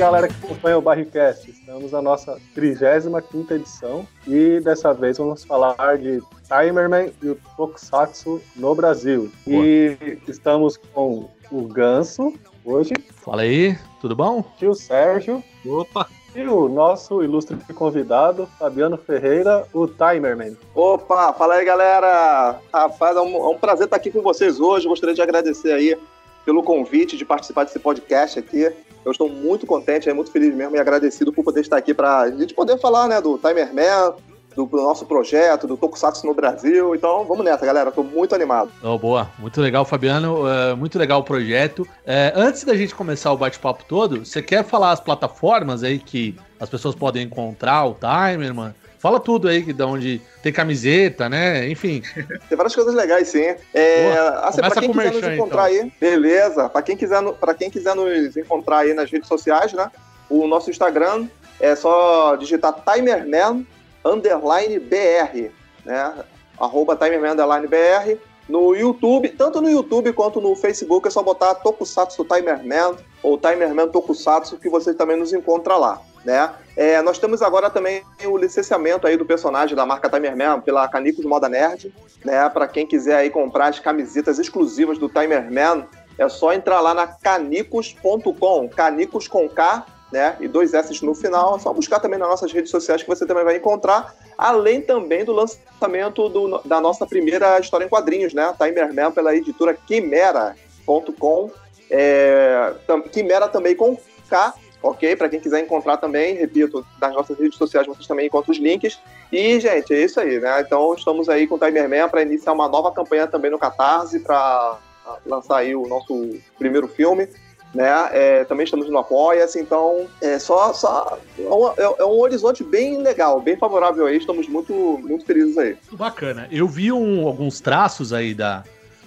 Galera que acompanha o Barricast, estamos na nossa 35 edição e dessa vez vamos falar de Timerman e o Tokusatsu no Brasil. Boa. E estamos com o Ganso hoje. Fala aí, tudo bom? Tio Sérgio. Opa! E o nosso ilustre convidado, Fabiano Ferreira, o Timerman. Opa, fala aí galera! Rapaz, é um, é um prazer estar aqui com vocês hoje. Gostaria de agradecer aí pelo convite de participar desse podcast aqui. Eu estou muito contente, é muito feliz mesmo e agradecido por poder estar aqui para a gente poder falar né, do Timerman, do, do, nosso projeto, do Tokusatsu no Brasil. Então, vamos nessa, galera. Estou muito animado. Oh, boa. Muito legal, Fabiano. Uh, muito legal o projeto. Uh, antes da gente começar o bate-papo todo, você quer falar as plataformas aí que as pessoas podem encontrar o Timer, mano? Fala tudo aí, de onde tem camiseta, né? Enfim. Tem várias coisas legais, sim. É, assim, pra quem quiser nos encontrar então. aí, beleza. Pra quem, quiser, pra quem quiser nos encontrar aí nas redes sociais, né? O nosso Instagram é só digitar Timerman underline BR, né? Arroba Timerman underline BR. No YouTube, tanto no YouTube quanto no Facebook, é só botar Tokusatsu Timerman ou Timerman Tokusatsu, que você também nos encontra lá, né? É, nós temos agora também o licenciamento aí do personagem da marca Timerman pela Canicos Moda Nerd, né? Para quem quiser aí comprar as camisetas exclusivas do Timerman, é só entrar lá na canicos.com, canicos com K, né? E dois S no final. É só buscar também nas nossas redes sociais que você também vai encontrar. Além também do lançamento do, da nossa primeira história em quadrinhos, né? Timerman pela editora Quimera.com. É, Quimera também com K, ok? Para quem quiser encontrar também, repito, nas nossas redes sociais vocês também encontram os links. E, gente, é isso aí, né? Então estamos aí com o Timerman para iniciar uma nova campanha também no Catarse para lançar aí o nosso primeiro filme né? É, também estamos no Apoia-se, então é só, só é, um, é, é, um horizonte bem legal, bem favorável aí, estamos muito, muito felizes aí. Bacana. Eu vi um, alguns traços aí da,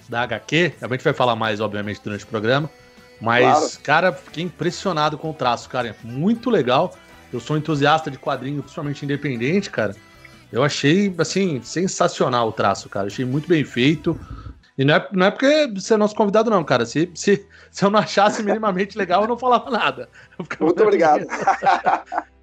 da HQ, a gente vai falar mais, obviamente, durante o programa, mas, claro. cara, fiquei impressionado com o traço, cara, é muito legal. Eu sou entusiasta de quadrinho, principalmente independente, cara. Eu achei, assim, sensacional o traço, cara. Achei muito bem feito. E não é, não é porque você é nosso convidado, não, cara. Se, se, se eu não achasse minimamente legal, eu não falava nada. Muito obrigado.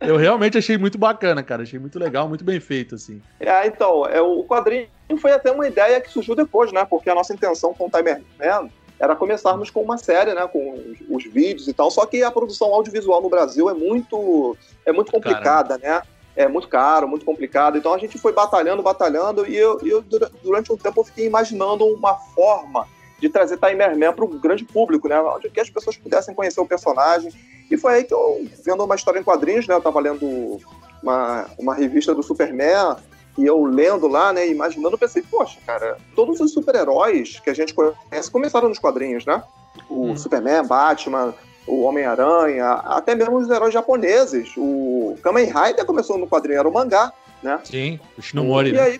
eu realmente achei muito bacana, cara. Achei muito legal, muito bem feito, assim. É, então, é, o quadrinho foi até uma ideia que surgiu depois, né? Porque a nossa intenção com o Timer Man era começarmos com uma série, né? Com os, os, vídeos e tal. Só que a produção audiovisual no Brasil é muito, é muito complicada, Caramba. né? é muito caro, muito complicado. Então a gente foi batalhando, batalhando, e eu, eu durante um tempo eu fiquei imaginando uma forma de trazer Timer Man para o grande público, né? Onde que as pessoas pudessem conhecer o personagem. E foi aí que eu, vendo uma história em quadrinhos, né? Eu estava lendo uma, uma revista do Superman, e eu lendo lá, né, imaginando, pensei, poxa, cara, todos os super-heróis que a gente conhece começaram nos quadrinhos, né? O hum. Superman, Batman, o Homem-Aranha, até mesmo os heróis japoneses. O Kamen Rider começou no quadrinho, era o mangá, né? Sim, o Shinomori. E, né? aí,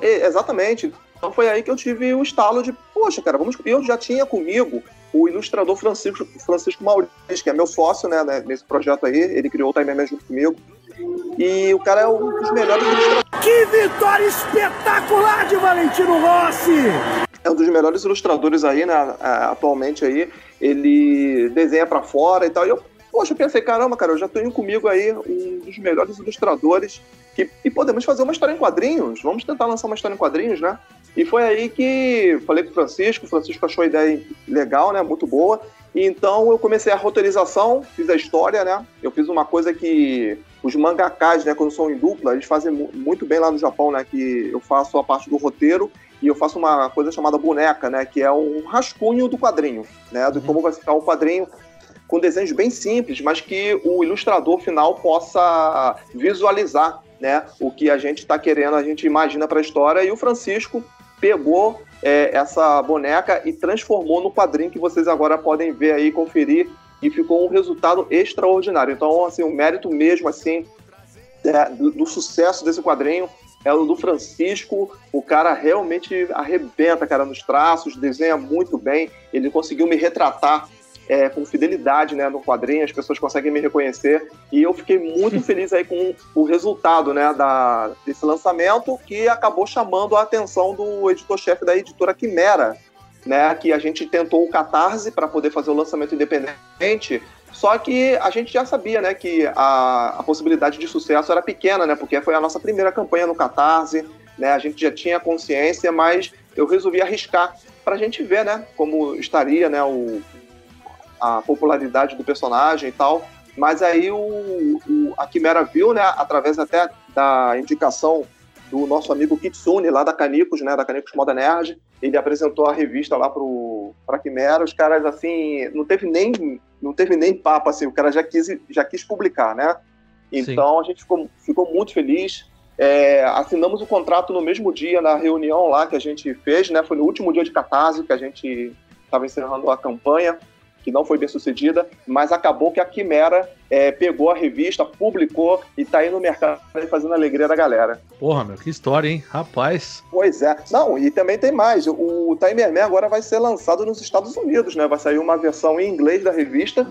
exatamente. Então foi aí que eu tive o estalo de, poxa, cara, vamos. Eu já tinha comigo o ilustrador Francisco, Francisco Maurício, que é meu sócio, né, né nesse projeto aí. Ele criou o Time junto comigo. E o cara é um dos melhores ilustradores. Que vitória espetacular de Valentino Rossi! É um dos melhores ilustradores aí, né, atualmente aí ele desenha para fora e tal. E eu, poxa, pensei, caramba, cara, eu já tenho comigo aí um dos melhores ilustradores que, e podemos fazer uma história em quadrinhos. Vamos tentar lançar uma história em quadrinhos, né? E foi aí que falei com o Francisco, o Francisco achou a ideia legal, né? Muito boa. E então eu comecei a roteirização, fiz a história, né? Eu fiz uma coisa que os mangakas, né, quando são em dupla, eles fazem muito bem lá no Japão, né? Que eu faço a parte do roteiro e eu faço uma coisa chamada boneca, né, que é um rascunho do quadrinho, né, de uhum. como vai ficar o quadrinho com desenhos bem simples, mas que o ilustrador final possa visualizar, né, o que a gente está querendo, a gente imagina para a história. E o Francisco pegou é, essa boneca e transformou no quadrinho que vocês agora podem ver aí, conferir, e ficou um resultado extraordinário. Então, assim, o mérito mesmo, assim, é, do, do sucesso desse quadrinho é o do Francisco. O cara realmente arrebenta, cara, nos traços, desenha muito bem. Ele conseguiu me retratar é, com fidelidade né, no quadrinho, as pessoas conseguem me reconhecer. E eu fiquei muito feliz aí com o resultado né, da, desse lançamento, que acabou chamando a atenção do editor-chefe da editora Quimera, né, que a gente tentou o Catarse para poder fazer o lançamento independente, Só que a gente já sabia, né, que a, a possibilidade de sucesso era pequena, né, porque foi a nossa primeira campanha no Catarse, né, a gente já tinha consciência, mas eu resolvi arriscar para a gente ver, né, como estaria, né, o, a popularidade do personagem e tal. Mas aí o, o, a Quimera viu, né, através até da indicação do nosso amigo Kitsune, lá da Canicos, né, da Canicos Moda Nerd, ele apresentou a revista lá pro, pra Quimera, os caras, assim, não teve nem, não teve nem papo, assim, o cara já quis, já quis publicar, né? Então Sim. a gente ficou, ficou muito feliz, é, assinamos o contrato no mesmo dia, na reunião lá que a gente fez, né? Foi no último dia de catarse que a gente estava encerrando a campanha que não foi bem sucedida, mas acabou que a Quimera é, pegou a revista, publicou e tá aí no mercado fazendo a alegria da galera. Porra, meu, que história, hein? Rapaz. Pois é. Não, e também tem mais. O Timer Man agora vai ser lançado nos Estados Unidos, né? Vai sair uma versão em inglês da revista,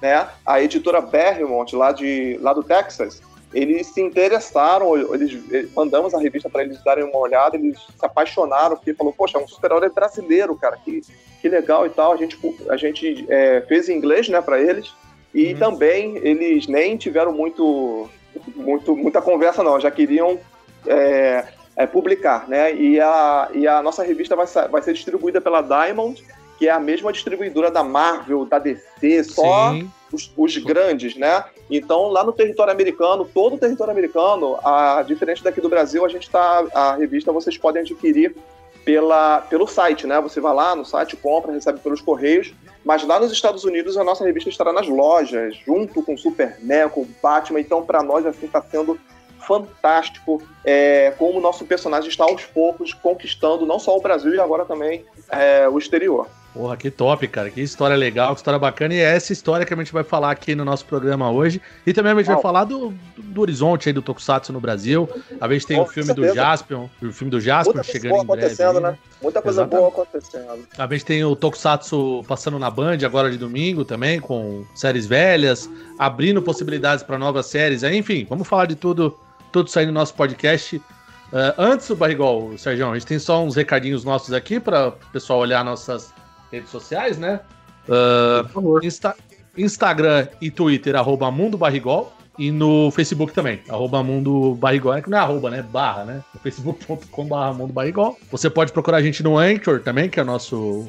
né? A editora Berrimont, lá, de, lá do Texas, eles se interessaram, eles, mandamos a revista para eles darem uma olhada, eles se apaixonaram, porque falou, poxa, é um super-herói brasileiro, cara, que, que legal e tal. A gente, a gente é, fez em inglês, né, para eles, e uhum. também eles nem tiveram muito, muito, muita conversa, não, já queriam é, é, publicar, né, e a, e a nossa revista vai, vai ser distribuída pela Diamond, que é a mesma distribuidora da Marvel, da DC, só... Os, os, grandes, né? Então, lá no território americano, todo o território americano, a, diferente daqui do Brasil, a gente tá. A revista vocês podem adquirir pela, pelo site, né? Você vai lá no site, compra, recebe pelos correios. Mas lá nos Estados Unidos, a nossa revista estará nas lojas, junto com o Superman, com o Batman. Então, para nós, assim, está sendo fantástico é, como o nosso personagem está aos poucos conquistando não só o Brasil e agora também é, o exterior. Porra, que top, cara. Que história legal, que história bacana. E é essa história que a gente vai falar aqui no nosso programa hoje. E também a gente vai falar do, do, horizonte aí do Tokusatsu no Brasil. A gente tem o filme do Jaspion, o filme do Jaspion Muita chegando em breve. acontecendo, né? Muita coisa Exatamente. boa acontecendo. A gente tem o Tokusatsu passando na Band agora de domingo também, com séries velhas, abrindo possibilidades para novas séries. Enfim, vamos falar de tudo, tudo aí no nosso podcast. Uh, antes do Barrigol, Sérgio, a gente tem só uns recadinhos nossos aqui para o pessoal olhar nossas redes sociais, né? Uh, Insta Instagram e Twitter, arroba Mundo Barrigol. E no Facebook também, arroba Mundo Barrigol. É que não é arroba, né? Barra, né? facebook.com Mundo Barrigol. Você pode procurar a gente no Anchor também, que é o nosso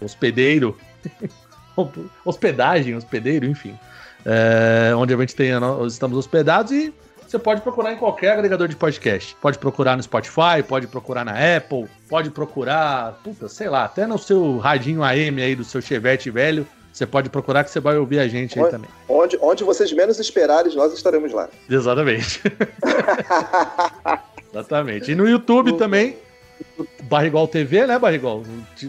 hospedeiro. Hospedagem, hospedeiro, enfim. É, onde a gente tem, estamos hospedados e você pode procurar em qualquer agregador de podcast. Pode procurar no Spotify, pode procurar na Apple, pode procurar, puta, sei lá, até no seu radinho AM aí do seu Chevette velho. Você pode procurar que você vai ouvir a gente onde, aí também. Onde, onde vocês menos esperarem, nós estaremos lá. Exatamente. Exatamente. E no YouTube também, Barrigol TV, né, Barrigol?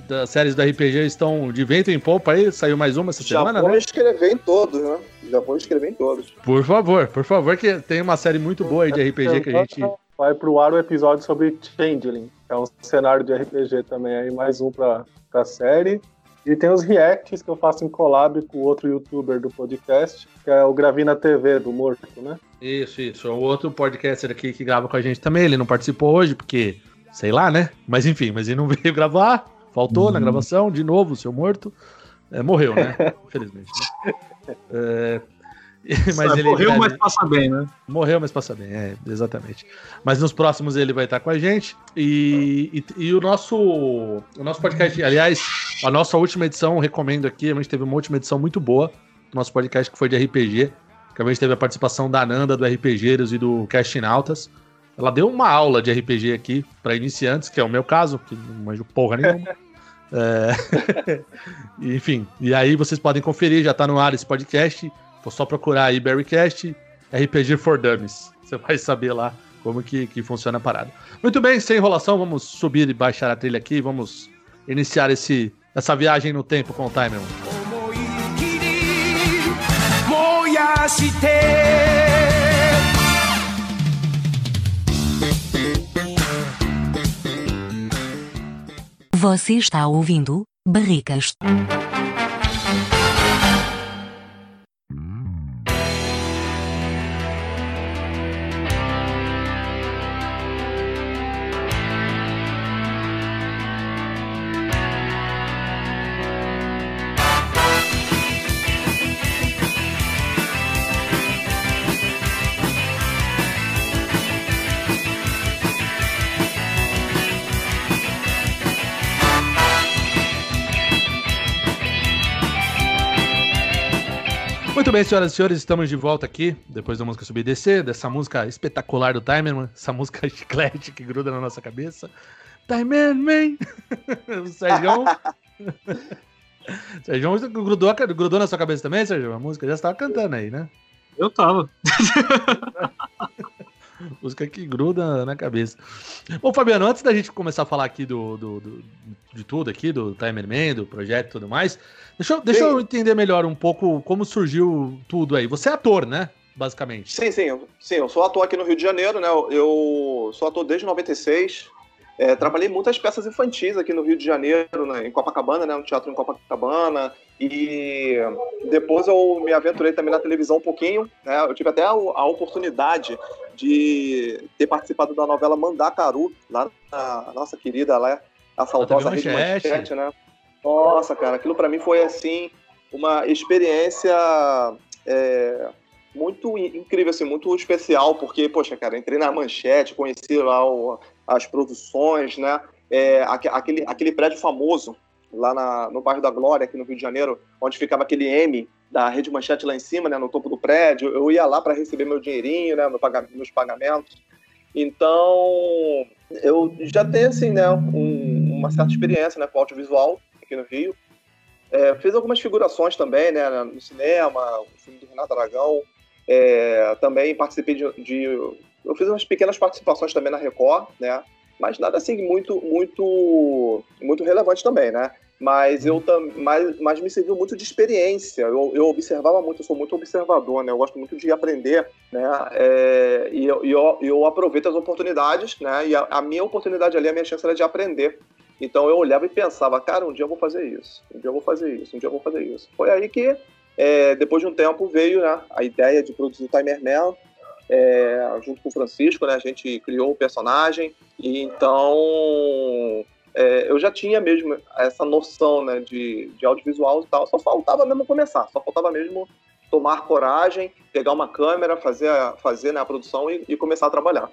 Das séries do RPG estão de vento em polpa aí, saiu mais uma essa Já semana, né? Já vou escrever em todos, né? Já vou escrever em todos. Por favor, por favor, que tem uma série muito boa aí de RPG que a gente... Vai pro ar o episódio sobre Changeling, é um cenário de RPG também aí, mais um pra, pra série. E tem os reacts que eu faço em collab com outro youtuber do podcast, que é o Gravina TV, do Morto, né? Isso, isso. É o outro podcaster aqui que grava com a gente também. Ele não participou hoje, porque sei lá, né? Mas enfim, mas ele não veio gravar, faltou uhum. na gravação, de novo, o seu morto. É, morreu, né? Infelizmente. Né? É, mas ele, morreu, mas passa bem, né? Morreu, mas passa bem, é, exatamente. Mas nos próximos ele vai estar com a gente. E, e, e, o nosso o nosso podcast, aliás, a nossa última edição, recomendo aqui, a gente teve uma última edição muito boa do nosso podcast que foi de RPG. Que a gente teve a participação da Nanda, do RPGeiros e do Casting Altas. Ela deu uma aula de RPG aqui para iniciantes, que é o meu caso, que não manjo porra nenhuma. é... Enfim, e aí vocês podem conferir, já tá no ar esse podcast. Vou só procurar aí Berrycast RPG for Dummies. Você vai saber lá como que, que funciona a parada. Muito bem, sem enrolação, vamos subir e baixar a trilha aqui. Vamos iniciar esse, essa viagem no tempo com o Timer. Você está ouvindo Barricas. Bem, senhoras e senhores, estamos de volta aqui, depois da música subir e descer, dessa música espetacular do Timerman, essa música chiclete que gruda na nossa cabeça. Timerman! o Sérgio... Sérgio grudou, grudou na sua cabeça também, Sérgio? A música já estava cantando aí, né? Eu tava. Música que gruda na cabeça. Bom, Fabiano, antes da gente começar a falar aqui do, do, do de tudo aqui, do Timerman, do projeto e tudo mais, deixa, eu, deixa eu entender melhor um pouco como surgiu tudo aí. Você é ator, né? Basicamente. Sim, sim. Sim, eu sou ator aqui no Rio de Janeiro, né? Eu sou ator desde 96. É, trabalhei muitas peças infantis aqui no Rio de Janeiro, né, em Copacabana, né, no teatro em Copacabana, e depois eu me aventurei também na televisão um pouquinho, né, eu tive até a, a oportunidade de ter participado da novela Mandacaru, lá na nossa querida, lá, a saudosa Rede Manchete, né. Nossa, cara, aquilo para mim foi, assim, uma experiência é, muito incrível, assim, muito especial, porque, poxa, cara, entrei na Manchete, conheci lá o as produções, né? É, aquele, aquele prédio famoso lá na, no bairro da Glória, aqui no Rio de Janeiro, onde ficava aquele M da Rede Manchete lá em cima, né, no topo do prédio. Eu ia lá para receber meu dinheirinho, né, meu meus pagamentos. Então, eu já tenho, assim, né, um, uma certa experiência né, com audiovisual aqui no Rio. É, fiz algumas figurações também, né, no cinema, o filme do Renato Aragão. É, também participei de, de eu fiz umas pequenas participações também na Record, né? Mas nada assim muito, muito, muito relevante também, né? Mas eu mas, mas me serviu muito de experiência. Eu, eu observava muito, eu sou muito observador, né? Eu gosto muito de aprender, né? É, e eu, eu, eu, aproveito as oportunidades, né? E a, a, minha oportunidade ali, a minha chance era de aprender. Então eu olhava e pensava, cara, um dia eu vou fazer isso, um dia eu vou fazer isso, um dia eu vou fazer isso. Foi aí que, é, depois de um tempo, veio né, a ideia de produzir o Timer Man, é, junto com o Francisco, né, a gente criou o personagem, e então é, eu já tinha mesmo essa noção né, de, de audiovisual e tal, só faltava mesmo começar, só faltava mesmo tomar coragem, pegar uma câmera, fazer, fazer né, a produção e, e começar a trabalhar.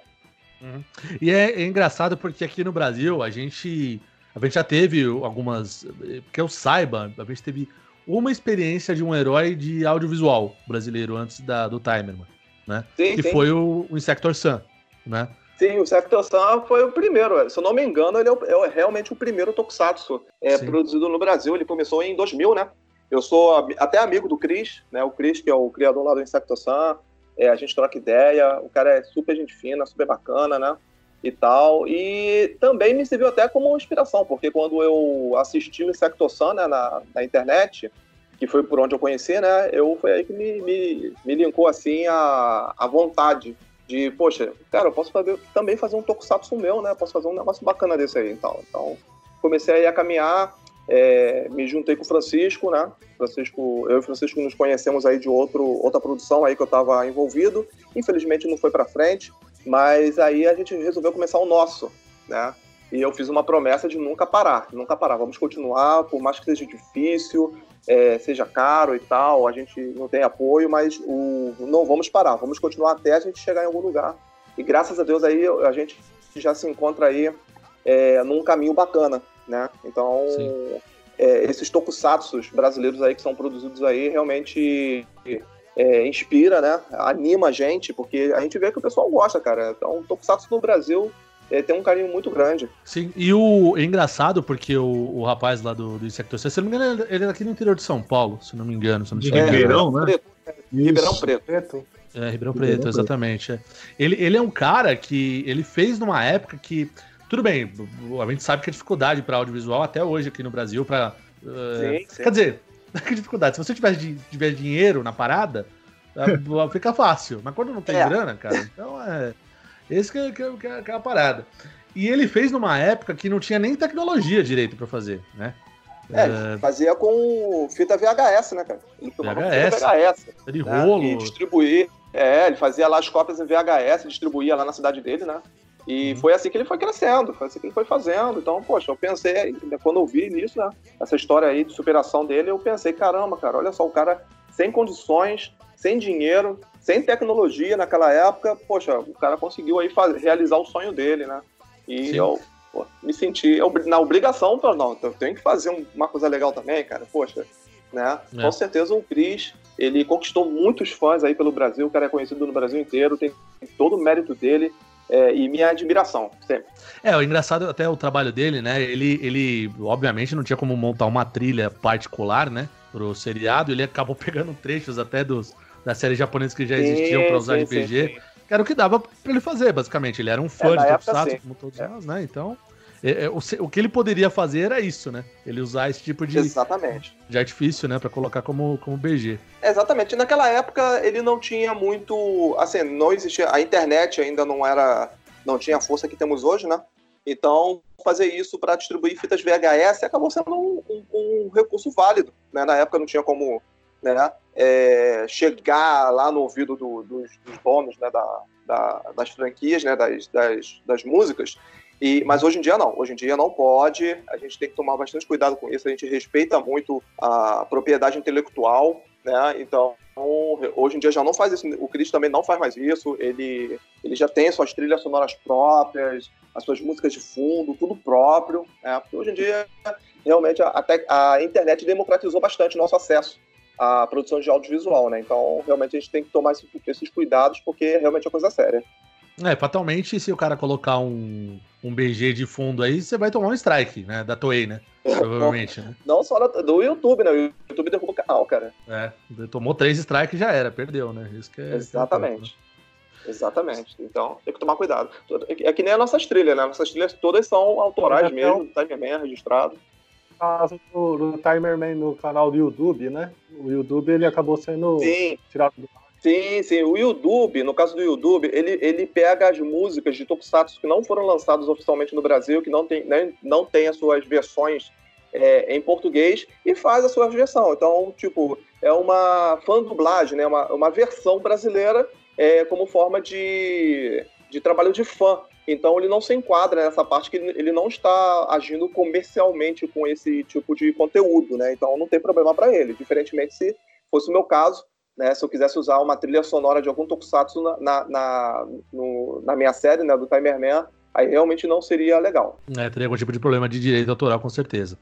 Uhum. E é, é, engraçado porque aqui no Brasil a gente, a gente já teve algumas, que eu saiba, a gente teve uma experiência de um herói de audiovisual brasileiro antes da, do Timerman né? Sim, que sim. foi o, o Insector Sun, né? Sim, o Insector Sun foi o primeiro. Se eu não me engano, ele é, o, é realmente o primeiro Tokusatsu é, produzido no Brasil. Ele começou em 2000, né? Eu sou até amigo do Chris, né? O Chris, que é o criador lá do Insector Sun. É, a gente troca ideia. O cara é super gente fina, super bacana, né? E tal. E também me serviu até como inspiração, porque quando eu assisti o Insector Sun né, na, na internet, que foi por onde eu conheci, né? Eu foi aí que me, me, me linkou assim a, a vontade de, poxa, cara, eu posso fazer, também fazer um tokusatsu meu, né? Posso fazer um negócio bacana desse aí, então. Então, comecei a caminhar, é, me juntei com o Francisco, né? Francisco, eu e o Francisco nos conhecemos aí de outro, outra produção aí que eu estava envolvido. Infelizmente não foi para frente, mas aí a gente resolveu começar o nosso, né? E eu fiz uma promessa de nunca parar, nunca parar. Vamos continuar, por mais que seja difícil, é, seja caro e tal, a gente não tem apoio, mas o, não vamos parar, vamos continuar até a gente chegar em algum lugar. E graças a Deus aí a gente já se encontra aí é, num caminho bacana, né? Então, é, esses tokusatsus brasileiros aí que são produzidos aí realmente é, inspira, né? Anima a gente, porque a gente vê que o pessoal gosta, cara. Então, tokusatsu no Brasil ele tem um carinho muito grande. Sim, e o é engraçado porque o, o rapaz lá do, do Insector se não me engano, ele é daqui no interior de São Paulo, se não me engano. Se não me engano. É, Ribeirão, né? Preto. Ribeirão Preto. É, Ribeirão Preto, exatamente. É. Ele, ele é um cara que ele fez numa época que. Tudo bem, a gente sabe que a dificuldade para audiovisual até hoje aqui no Brasil, para. Uh, sim, quer dizer, que dificuldade. Se você tiver, tiver dinheiro na parada, fica fácil. Mas quando não tem é. grana, cara, então é. Esse que é, que, é, que é a parada. E ele fez numa época que não tinha nem tecnologia direito para fazer, né? É, é, fazia com fita VHS, né, cara? Ele tomava VHS, fita VHS. De né? rolo. E distribuir. É, ele fazia lá as cópias em VHS, distribuía lá na cidade dele, né? E uhum. foi assim que ele foi crescendo, foi assim que ele foi fazendo. Então, poxa, eu pensei, quando eu vi nisso, né? Essa história aí de superação dele, eu pensei, caramba, cara, olha só, o cara sem condições, sem dinheiro, sem tecnologia naquela época, poxa, o cara conseguiu aí fazer, realizar o sonho dele, né? E Sim. eu pô, me senti na obrigação, não, eu tenho que fazer uma coisa legal também, cara, poxa, né? É. Com certeza o Cris ele conquistou muitos fãs aí pelo Brasil, o cara é conhecido no Brasil inteiro, tem todo o mérito dele é, e minha admiração, sempre. É, o engraçado até o trabalho dele, né? Ele, ele, obviamente, não tinha como montar uma trilha particular, né? Pro seriado, ele acabou pegando trechos até dos, das séries japonesas que já existiam para usar sim, de PG. Sim, sim. Que era o que dava para ele fazer, basicamente. Ele era um fã é, de Tokusatsu, como todos é. nós, né? Então, é, é, o, o, que ele poderia fazer era isso, né? Ele usar esse tipo de, Exatamente. de artifício, né? Pra colocar como, como BG. Exatamente. Naquela época ele não tinha muito. Assim, não existia. A internet ainda não era. Não tinha a força que temos hoje, né? Então, fazer isso para distribuir fitas VHS acabou sendo um, um, um, recurso válido. Né? Na época não tinha como né, é, chegar lá no ouvido do, dos, dos, donos né, da, da, das franquias, né, das, das, das músicas. E, mas hoje em dia não, hoje em dia não pode, a gente tem que tomar bastante cuidado com isso, a gente respeita muito a propriedade intelectual, né? Então, hoje em dia já não faz isso, o Chris também não faz mais isso, ele, ele já tem suas trilhas sonoras próprias, as suas músicas de fundo, tudo próprio, né? Hoje em dia, realmente, a, a internet democratizou bastante o nosso acesso à produção de audiovisual, né? Então, realmente, a gente tem que tomar esses cuidados, porque realmente é coisa séria. É, fatalmente, se o cara colocar um, um BG de fundo aí, você vai tomar um strike, né? Da Toei, né? Provavelmente, né? Não só do YouTube, né? O YouTube derruba o canal, cara. É, tomou três strikes e já era, perdeu, né? Isso que é. Exatamente. Que é né? Exatamente. Então, tem que tomar cuidado. É que nem as nossas trilhas, né? Nossas trilhas todas são autorais mesmo, Timerman registrado. Caso do, do Timerman no canal do YouTube, né? O YouTube ele acabou sendo Sim. tirado do Sim, sim. O YouTube, no caso do YouTube, ele, ele pega as músicas de Tokusatsu que não foram lançadas oficialmente no Brasil, que não tem, né, não tem as suas versões é, em português, e faz a sua versão. Então, tipo, é uma fã-dublagem, né? Uma, uma versão brasileira é, como forma de, de trabalho de fã. Então ele não se enquadra nessa parte que ele não está agindo comercialmente com esse tipo de conteúdo, né? Então não tem problema para ele, diferentemente se fosse o meu caso, né, se eu quisesse usar uma trilha sonora de algum tokusatsu na, na, na, no, na minha série, né, do Timerman, aí realmente não seria legal. É, teria algum tipo de problema de direito autoral, com certeza.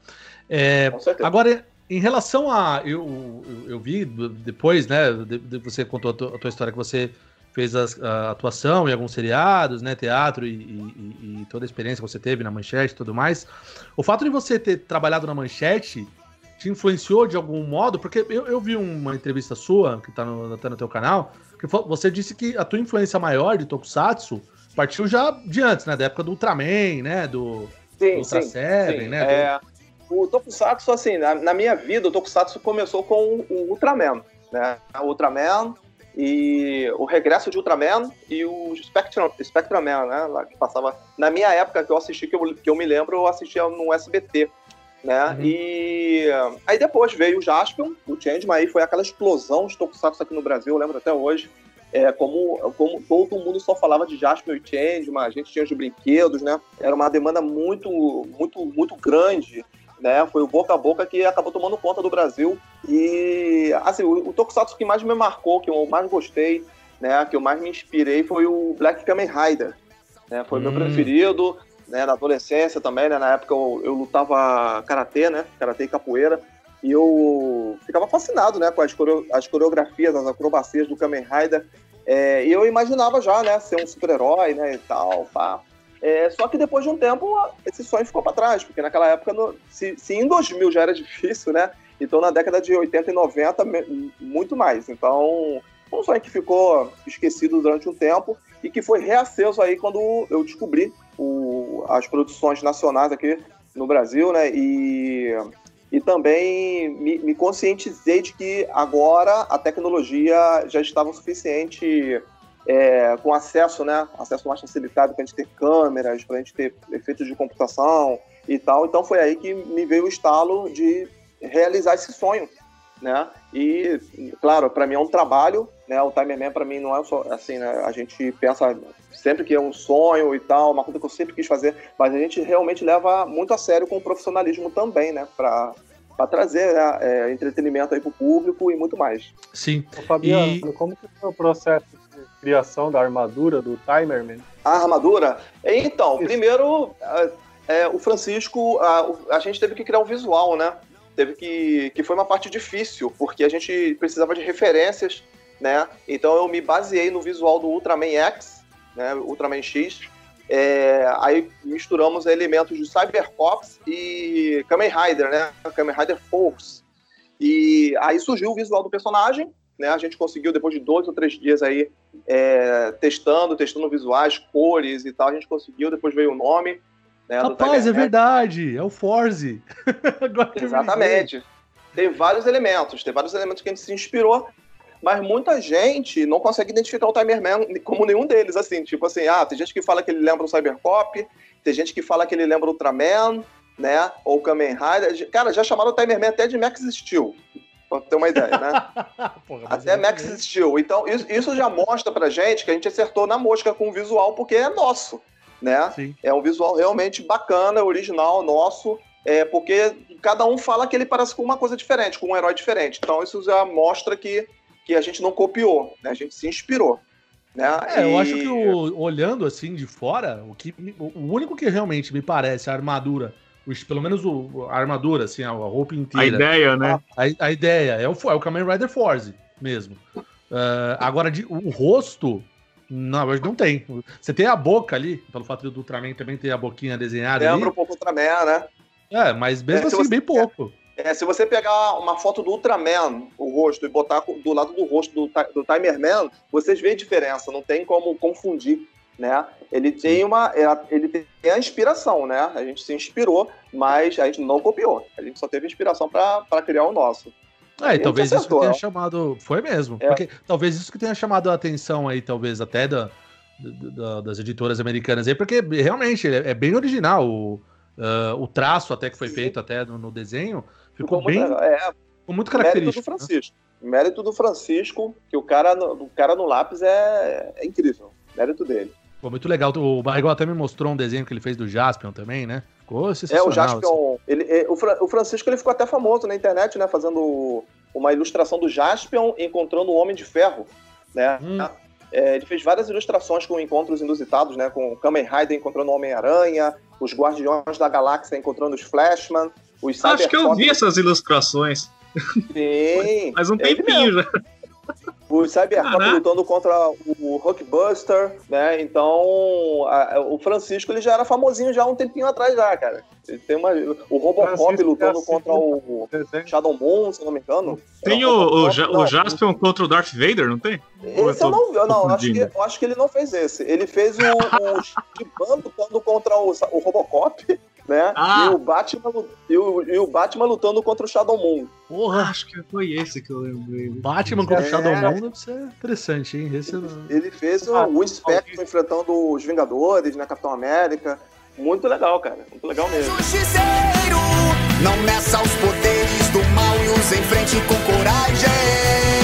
É, com certeza. Agora, em relação a. Eu, eu, eu vi depois, né? De, de, você contou a tua, a tua, história que você fez a, a, atuação em alguns seriados, né? Teatro e, e, e, toda a experiência que você teve na manchete e tudo mais. O fato de você ter trabalhado na manchete te influenciou de algum modo? Porque eu, eu vi uma entrevista sua, que está no, tá no teu canal, que você disse que a tua influência maior de Tokusatsu partiu já de antes, né? Da época do Ultraman, né? Do, sim, do Ultra sim, Seven, sim. né? É, do... O Tokusatsu, assim, na, na, minha vida, o Tokusatsu começou com o Ultraman, né? O Ultraman e o regresso de Ultraman e o Spectrum, Spectraman, né? Lá que passava... Na minha época que eu assisti, que eu, que eu me lembro, eu assistia no SBT né? Uhum. E aí depois veio o Jaspion, o Changeman, aí foi aquela explosão de Tokusatsu aqui no Brasil, eu lembro até hoje. É, como, como todo mundo só falava de Jaspion e Changeman, a gente tinha os brinquedos, né? Era uma demanda muito, muito, muito grande, né? Foi o boca a boca que acabou tomando conta do Brasil. E, assim, o, o Tokusatsu que mais me marcou, que eu mais gostei, né? Que eu mais me inspirei foi o Black Kamen Rider. Né? Foi hum. meu preferido né, na adolescência também, né, na época eu, eu lutava karatê, né, karatê e capoeira, e eu ficava fascinado, né, com as, coreo as coreografias, as acrobacias do Kamen Rider, é, e eu imaginava já, né, ser um super-herói, né, e tal, pá. É, só que depois de um tempo, esse sonho ficou para trás, porque naquela época, no, se, se em 2000 já era difícil, né, então na década de 80 e 90, muito mais. Então, um sonho que ficou esquecido durante um tempo e que foi reaceso aí quando eu descobri o, as produções nacionais aqui no Brasil, né? E, e também me, me conscientizei de que agora a tecnologia já estava o suficiente é, com acesso, né? Acesso mais facilitado para a gente ter câmeras, para a gente ter efeitos de computação e tal. Então foi aí que me veio o estalo de realizar esse sonho, né? E, claro, para mim é um trabalho, né? O Timerman para mim não é só assim, né? A gente pensa sempre que é um sonho e tal, uma coisa que eu sempre quis fazer, mas a gente realmente leva muito a sério com o profissionalismo também, né? Para para trazer né, é, entretenimento aí para o público e muito mais. Sim. Ô, Fabiano, e... como que foi o processo criação da armadura do Timerman? A armadura? Então, Isso. primeiro, é, o Francisco, a, a gente teve que criar um visual, né? teve que. que foi uma parte difícil, porque a gente precisava de referências, né? Então eu me baseei no visual do Ultraman X, né? Ultraman X. É, aí misturamos elementos de Cybercops e Kamen Rider, né? Kamen Rider Force. E aí surgiu o visual do personagem, né? A gente conseguiu, depois de dois ou três dias aí, é, testando, testando visuais, cores e tal, a gente conseguiu, depois veio o nome. Né, Rapaz, é verdade, é o Forze. Exatamente. Tem vários elementos, tem vários elementos que a gente se inspirou, mas muita gente não consegue identificar o Timerman como nenhum deles, assim, tipo assim, ah, tem gente que fala que ele lembra o Cybercop, tem gente que fala que ele lembra o Ultraman, né, ou o Kamen Rider, cara, já chamaram o Timerman até de Max Steel, pra ter uma ideia, né? Porra, até é Max Steel, então isso, isso já mostra pra gente que a gente acertou na mosca com o visual, porque é nosso, né? Sim. É um visual realmente bacana, original, nosso, é, porque cada um fala que ele parece com uma coisa diferente, com um herói diferente. Então isso já mostra que, que a gente não copiou, né? A gente se inspirou. Né? É, e... eu acho que o, olhando assim de fora, o, que, o único que realmente me parece a armadura, os, pelo menos o, a armadura, assim, a, a roupa inteira. A ideia, né? A, a ideia é o, é o Kamen Rider Force mesmo. Uh, agora, de, o rosto, não, hoje não tem. Você tem a boca ali, pelo fato do Ultraman também ter a boquinha desenhada Lembra ali. um pouco o Ultraman, né? É, mas mesmo é, assim, você, bem pouco. É, se você pegar uma foto do Ultraman, o rosto, e botar do lado do rosto do, do Timerman, vocês veem a diferença, não tem como confundir, né? Ele tem uma, ele tem a inspiração, né? A gente se inspirou, mas a gente não copiou. A gente só teve inspiração para criar o nosso. É, e talvez isso que tenha chamado. Foi mesmo. É. Porque talvez isso que tenha chamado a atenção aí, talvez até da, da das editoras americanas aí, porque realmente é, é bem original. O, uh, o traço até que foi Sim. feito até no, no desenho ficou, ficou bem. Muito, é, ficou muito característico. Mérito do né? Francisco. Né? Mérito do Francisco, que o cara, o cara no lápis é, é incrível. Mérito dele. Ficou muito legal. O Barrigol até me mostrou um desenho que ele fez do Jaspion também, né? Ficou É, o Jaspion. Assim. Ele, é, o, Francisco ele ficou até famoso na internet, né? Fazendo uma ilustração do Jaspion encontrando o Homem de Ferro, né? Hum. É, ele fez várias ilustrações com encontros inusitados, né? Com o Kamen Rider encontrando o Homem-Aranha, os Guardiões da Galáxia encontrando os Flashman, os Acho que eu vi essas ilustrações. Sim. Faz um tempinho já. O Cybercop lutando contra o Hulkbuster, né? Então, a, o Francisco ele já era famosinho já há um tempinho atrás já, cara. Ele tem uma, o Robocop lutando assim, contra o Shadow Moon, se não me engano. Tem o, o, o, o Jaspion contra o Darth Vader, não tem? Esse eu, eu não vi, não, acho que, eu acho que ele não fez esse. Ele fez o, o lutando contra o, o Robocop né? Ah. E, o Batman, e, o, e o Batman lutando contra o Shadow Moon. Porra, acho que foi esse que eu lembrei. Batman contra o é. Shadow Moon deve ser interessante, hein? Esse ele, ele fez o, ah, o Spectre enfrentando os Vingadores, né? Capitão América. Muito legal, cara. Muito legal mesmo. Justiceiro, não meça os poderes do mal e os enfrente com coragem.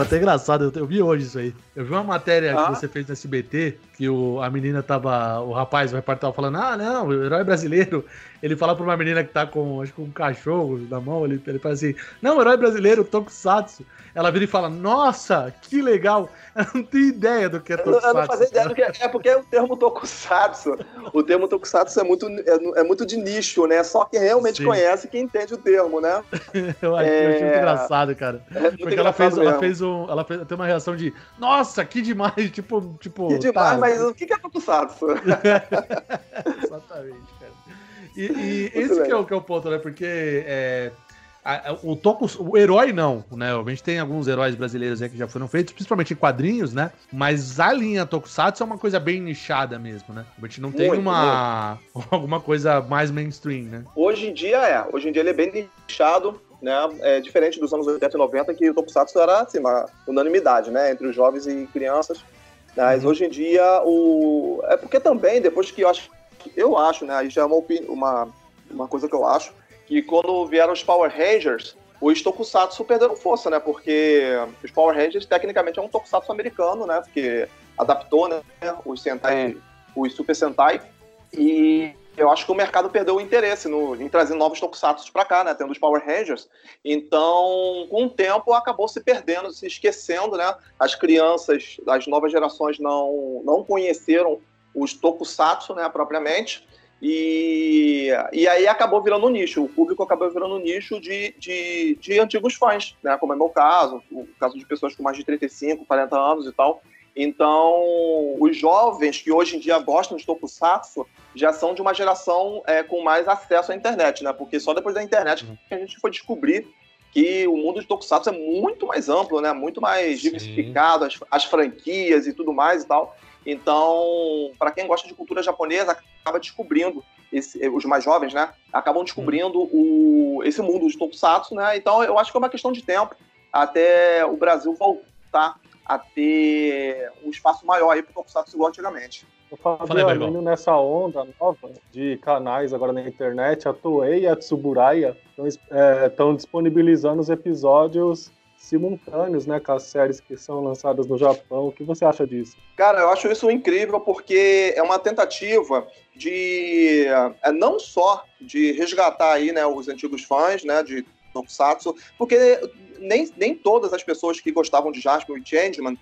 Foi até engraçado, eu, eu, vi hoje isso aí. Eu vi uma matéria ah. que você fez no SBT, que o, a menina tava. O rapaz, o repórter tava falando, ah, não, o herói brasileiro. Ele fala pra uma menina que tá com, acho que um cachorro na mão, ele, ele fala assim, não, herói brasileiro, Tokusatsu. Ela vira e fala, nossa, que legal. Eu não tenho ideia do que é Tokusatsu. Eu não fazia ideia do que é, é porque é o termo Tokusatsu. O termo Tokusatsu é muito, é, é muito de nicho, né? Só quem realmente Sim. conhece que entende o termo, né? eu, acho, é... eu achei muito engraçado, cara. É muito porque ela fez, ela fez um. Ela fez, tem uma reação de, nossa, que demais, tipo. tipo que demais, tá. mas o que é Tokusatsu? Exatamente. E, e esse que é, o, que é o ponto, né? Porque é, o Tocos, o herói não, né? A gente tem alguns heróis brasileiros aí que já foram feitos, principalmente em quadrinhos, né? Mas a linha Tokusatsu é uma coisa bem nichada mesmo, né? A gente não tem muito, uma muito. alguma coisa mais mainstream, né? Hoje em dia é, hoje em dia ele é bem nichado, né? É diferente dos anos 80 e 90 que o Tokusatsu era assim, uma unanimidade, né, entre os jovens e crianças. Mas uhum. hoje em dia o é porque também depois que eu acho eu acho, né, aí já é uma, uma uma coisa que eu acho que quando vieram os Power Rangers, os Tokusatsu perderam força, né? Porque os Power Rangers, tecnicamente, é um Tokusatsu americano, né? Porque adaptou, né? Os Sentai, os Super Sentai. E eu acho que o mercado perdeu o interesse no, em trazer novos tokusatsu para cá, né? Tendo os Power Rangers. Então, com o tempo, acabou se perdendo, se esquecendo, né? As crianças, as novas gerações não, não conheceram os tokusatsu, né, propriamente. E, e aí acabou virando um nicho, o público acabou virando um nicho de, de, de antigos fãs, né? Como é meu caso, o caso de pessoas com mais de 35, 40 anos e tal. Então, os jovens que hoje em dia gostam de tokusatsu já são de uma geração é, com mais acesso à internet, né? Porque só depois da internet uhum. que a gente foi descobrir que o mundo de tokusatsu é muito mais amplo, né? Muito mais diversificado, as, as, franquias e tudo mais e tal. Então, para quem gosta de cultura japonesa, acaba descobrindo esse, os mais jovens, né? Acabam descobrindo o, esse mundo de tokusatsu, né? Então, eu acho que é uma questão de tempo até o Brasil voltar a ter um espaço maior aí para o Tokusatsu igual antigamente. O Fabio indo nessa onda nova de canais agora na internet, a Toei e a Tsuburaya estão é, disponibilizando os episódios simultâneos, né, com as séries que são lançadas no Japão. O que você acha disso? Cara, eu acho isso incrível porque é uma tentativa de é, não só de resgatar aí, né, os antigos fãs, né, de Tokusatsu, porque nem, nem todas as pessoas que gostavam de Jasper e Changeman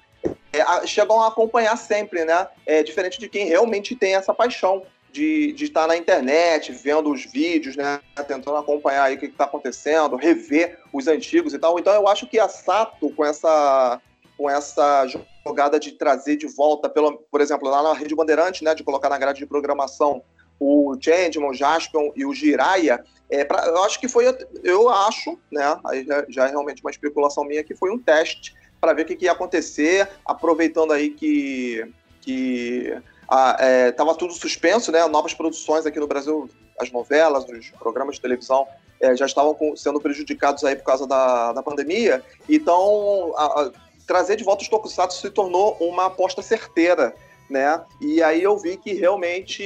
é, chegam a acompanhar sempre, né? É diferente de quem realmente tem essa paixão de, de estar na internet, vendo os vídeos, né? Tentando acompanhar aí o que está acontecendo, rever os antigos e tal. Então eu acho que a Sato, com essa, com essa jogada de trazer de volta, pelo, por exemplo, lá na Rede Bandeirante, né? De colocar na grade de programação o Changeman, o Jaspion e o Jiraiya, é, pra, eu acho que foi, eu acho, né, aí já, já, é realmente uma especulação minha, que foi um teste para ver o que, que, ia acontecer, aproveitando aí que, que estava é, tudo suspenso, né, novas produções aqui no Brasil, as novelas, os programas de televisão é, já estavam com, sendo prejudicados aí por causa da, da pandemia, então a, a, trazer de volta os tokusatsu se tornou uma aposta certeira, né? E aí eu vi que realmente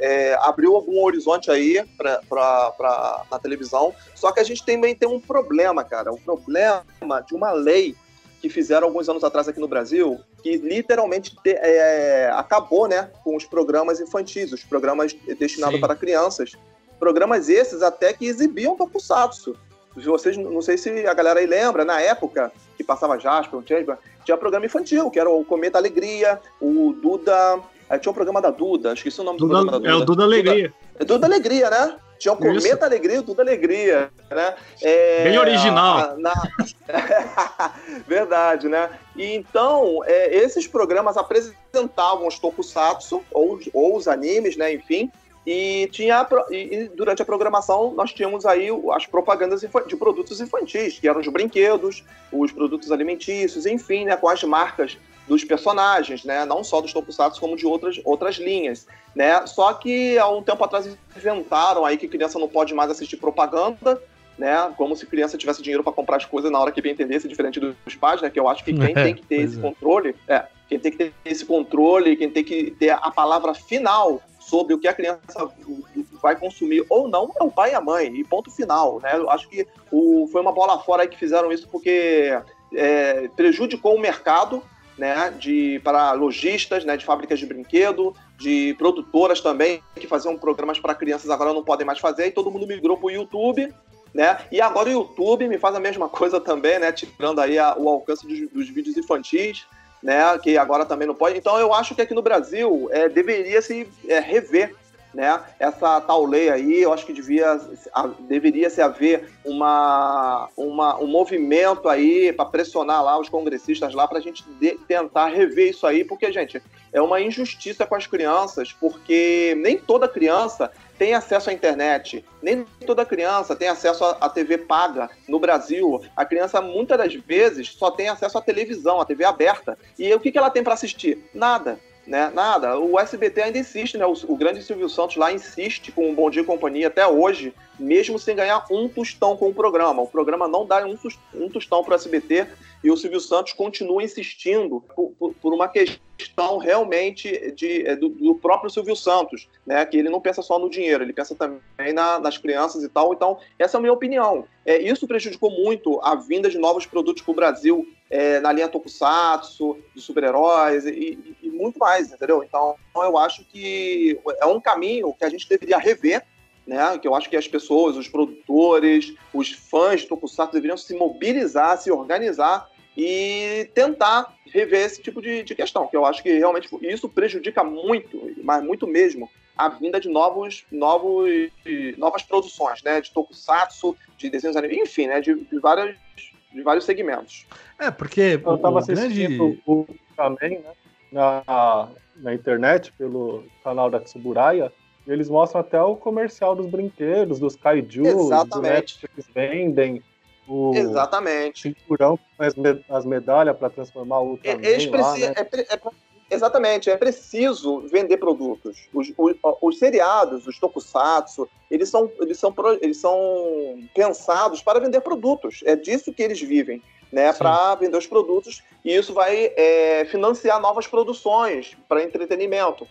é, abriu algum horizonte aí pra, pra, pra, na televisão. Só que a gente também tem um problema, cara. Um problema de uma lei que fizeram alguns anos atrás aqui no Brasil, que literalmente te, é, acabou né, com os programas infantis, os programas destinados Sim. para crianças. Programas esses até que exibiam Tokusatsu. Vocês, não sei se a galera aí lembra, na época que passava Jasper, Jasper, tinha programa infantil, que era o Cometa Alegria, o Duda. Tinha um programa da Duda, esqueci o nome Duda, do programa da Duda. É o Duda Alegria. Duda, é Duda Alegria, né? Tinha o Cometa Isso. Alegria e o Duda Alegria, né? É, Bem original. Na... Verdade, né? E então, é, esses programas apresentavam os tokusatsu, ou, ou os animes, né? Enfim, e tinha e durante a programação nós tínhamos aí as propagandas de produtos infantis, que eram os brinquedos, os produtos alimentícios, enfim, né, com as marcas dos personagens, né, não só dos tokusatsu como de outras, outras linhas, né? Só que há um tempo atrás inventaram aí que criança não pode mais assistir propaganda, né? Como se criança tivesse dinheiro para comprar as coisas na hora que bem entendesse, diferente dos pais, né? Que eu acho que quem tem que ter esse é. controle, é, quem tem que ter esse controle, quem tem que ter a palavra final sobre o que a criança vai consumir ou não é o pai e a mãe, e ponto final, né? Eu acho que o, foi uma bola fora aí que fizeram isso porque é, prejudicou o mercado, né, de, para lojistas, né, de fábricas de brinquedo, de produtoras também, que faziam programas para crianças agora não podem mais fazer, e todo mundo migrou para o YouTube, né? E agora o YouTube me faz a mesma coisa também, né? Tirando aí a, o alcance dos, dos vídeos infantis né, que agora também não pode. Então eu acho que aqui no Brasil é, deveria se é, rever né, essa tal lei aí, eu acho que devia, deveria se haver uma, uma, um movimento aí para pressionar lá os congressistas lá para a gente de, tentar rever isso aí, porque, gente, é uma injustiça com as crianças, porque nem toda criança tem acesso à internet. Nem toda criança tem acesso à TV paga no Brasil. A criança, muitas das vezes, só tem acesso à televisão, à TV aberta. E o que, ela tem para assistir? Nada. Né? Nada. O SBT ainda insiste, né? O, o, grande Silvio Santos lá insiste com o Bom Dia e Companhia até hoje, mesmo sem ganhar um tostão com o programa. O programa não dá um, um tostão para o SBT e o Silvio Santos continua insistindo por, por, por uma questão realmente de, é, do, do, próprio Silvio Santos, né? Que ele não pensa só no dinheiro, ele pensa também na, nas crianças e tal. Então, essa é a minha opinião. É, isso prejudicou muito a vinda de novos produtos para o Brasil é, na linha Tokusatsu, de super-heróis e, e, e, muito mais, entendeu? Então, eu acho que é um caminho que a gente deveria rever né? Que eu acho que as pessoas, os produtores, os fãs de Tokusatsu deveriam se mobilizar, se organizar e tentar rever esse tipo de, de questão, que eu acho que realmente isso prejudica muito, mas muito mesmo, a vinda de novos, novos, novas produções, né? De Tokusatsu, de desenhos animados, enfim, né? De, de, várias, de vários segmentos. É, porque eu estava assistindo grande... o também, né? Na, na internet, pelo canal da Tsuburaya, eles mostram até o comercial dos brinquedos, dos kaiju, Exatamente. do que eles vendem. O Exatamente. cinturão com as, med as medalhas para transformar o Ultraman lá, né? é, é, Exatamente, é preciso vender produtos. Os, os, os, seriados, os tokusatsu, eles são, eles, são, eles são pensados para vender produtos. É disso que eles vivem, né? Para vender os produtos. E isso vai é, financiar novas produções para entretenimento.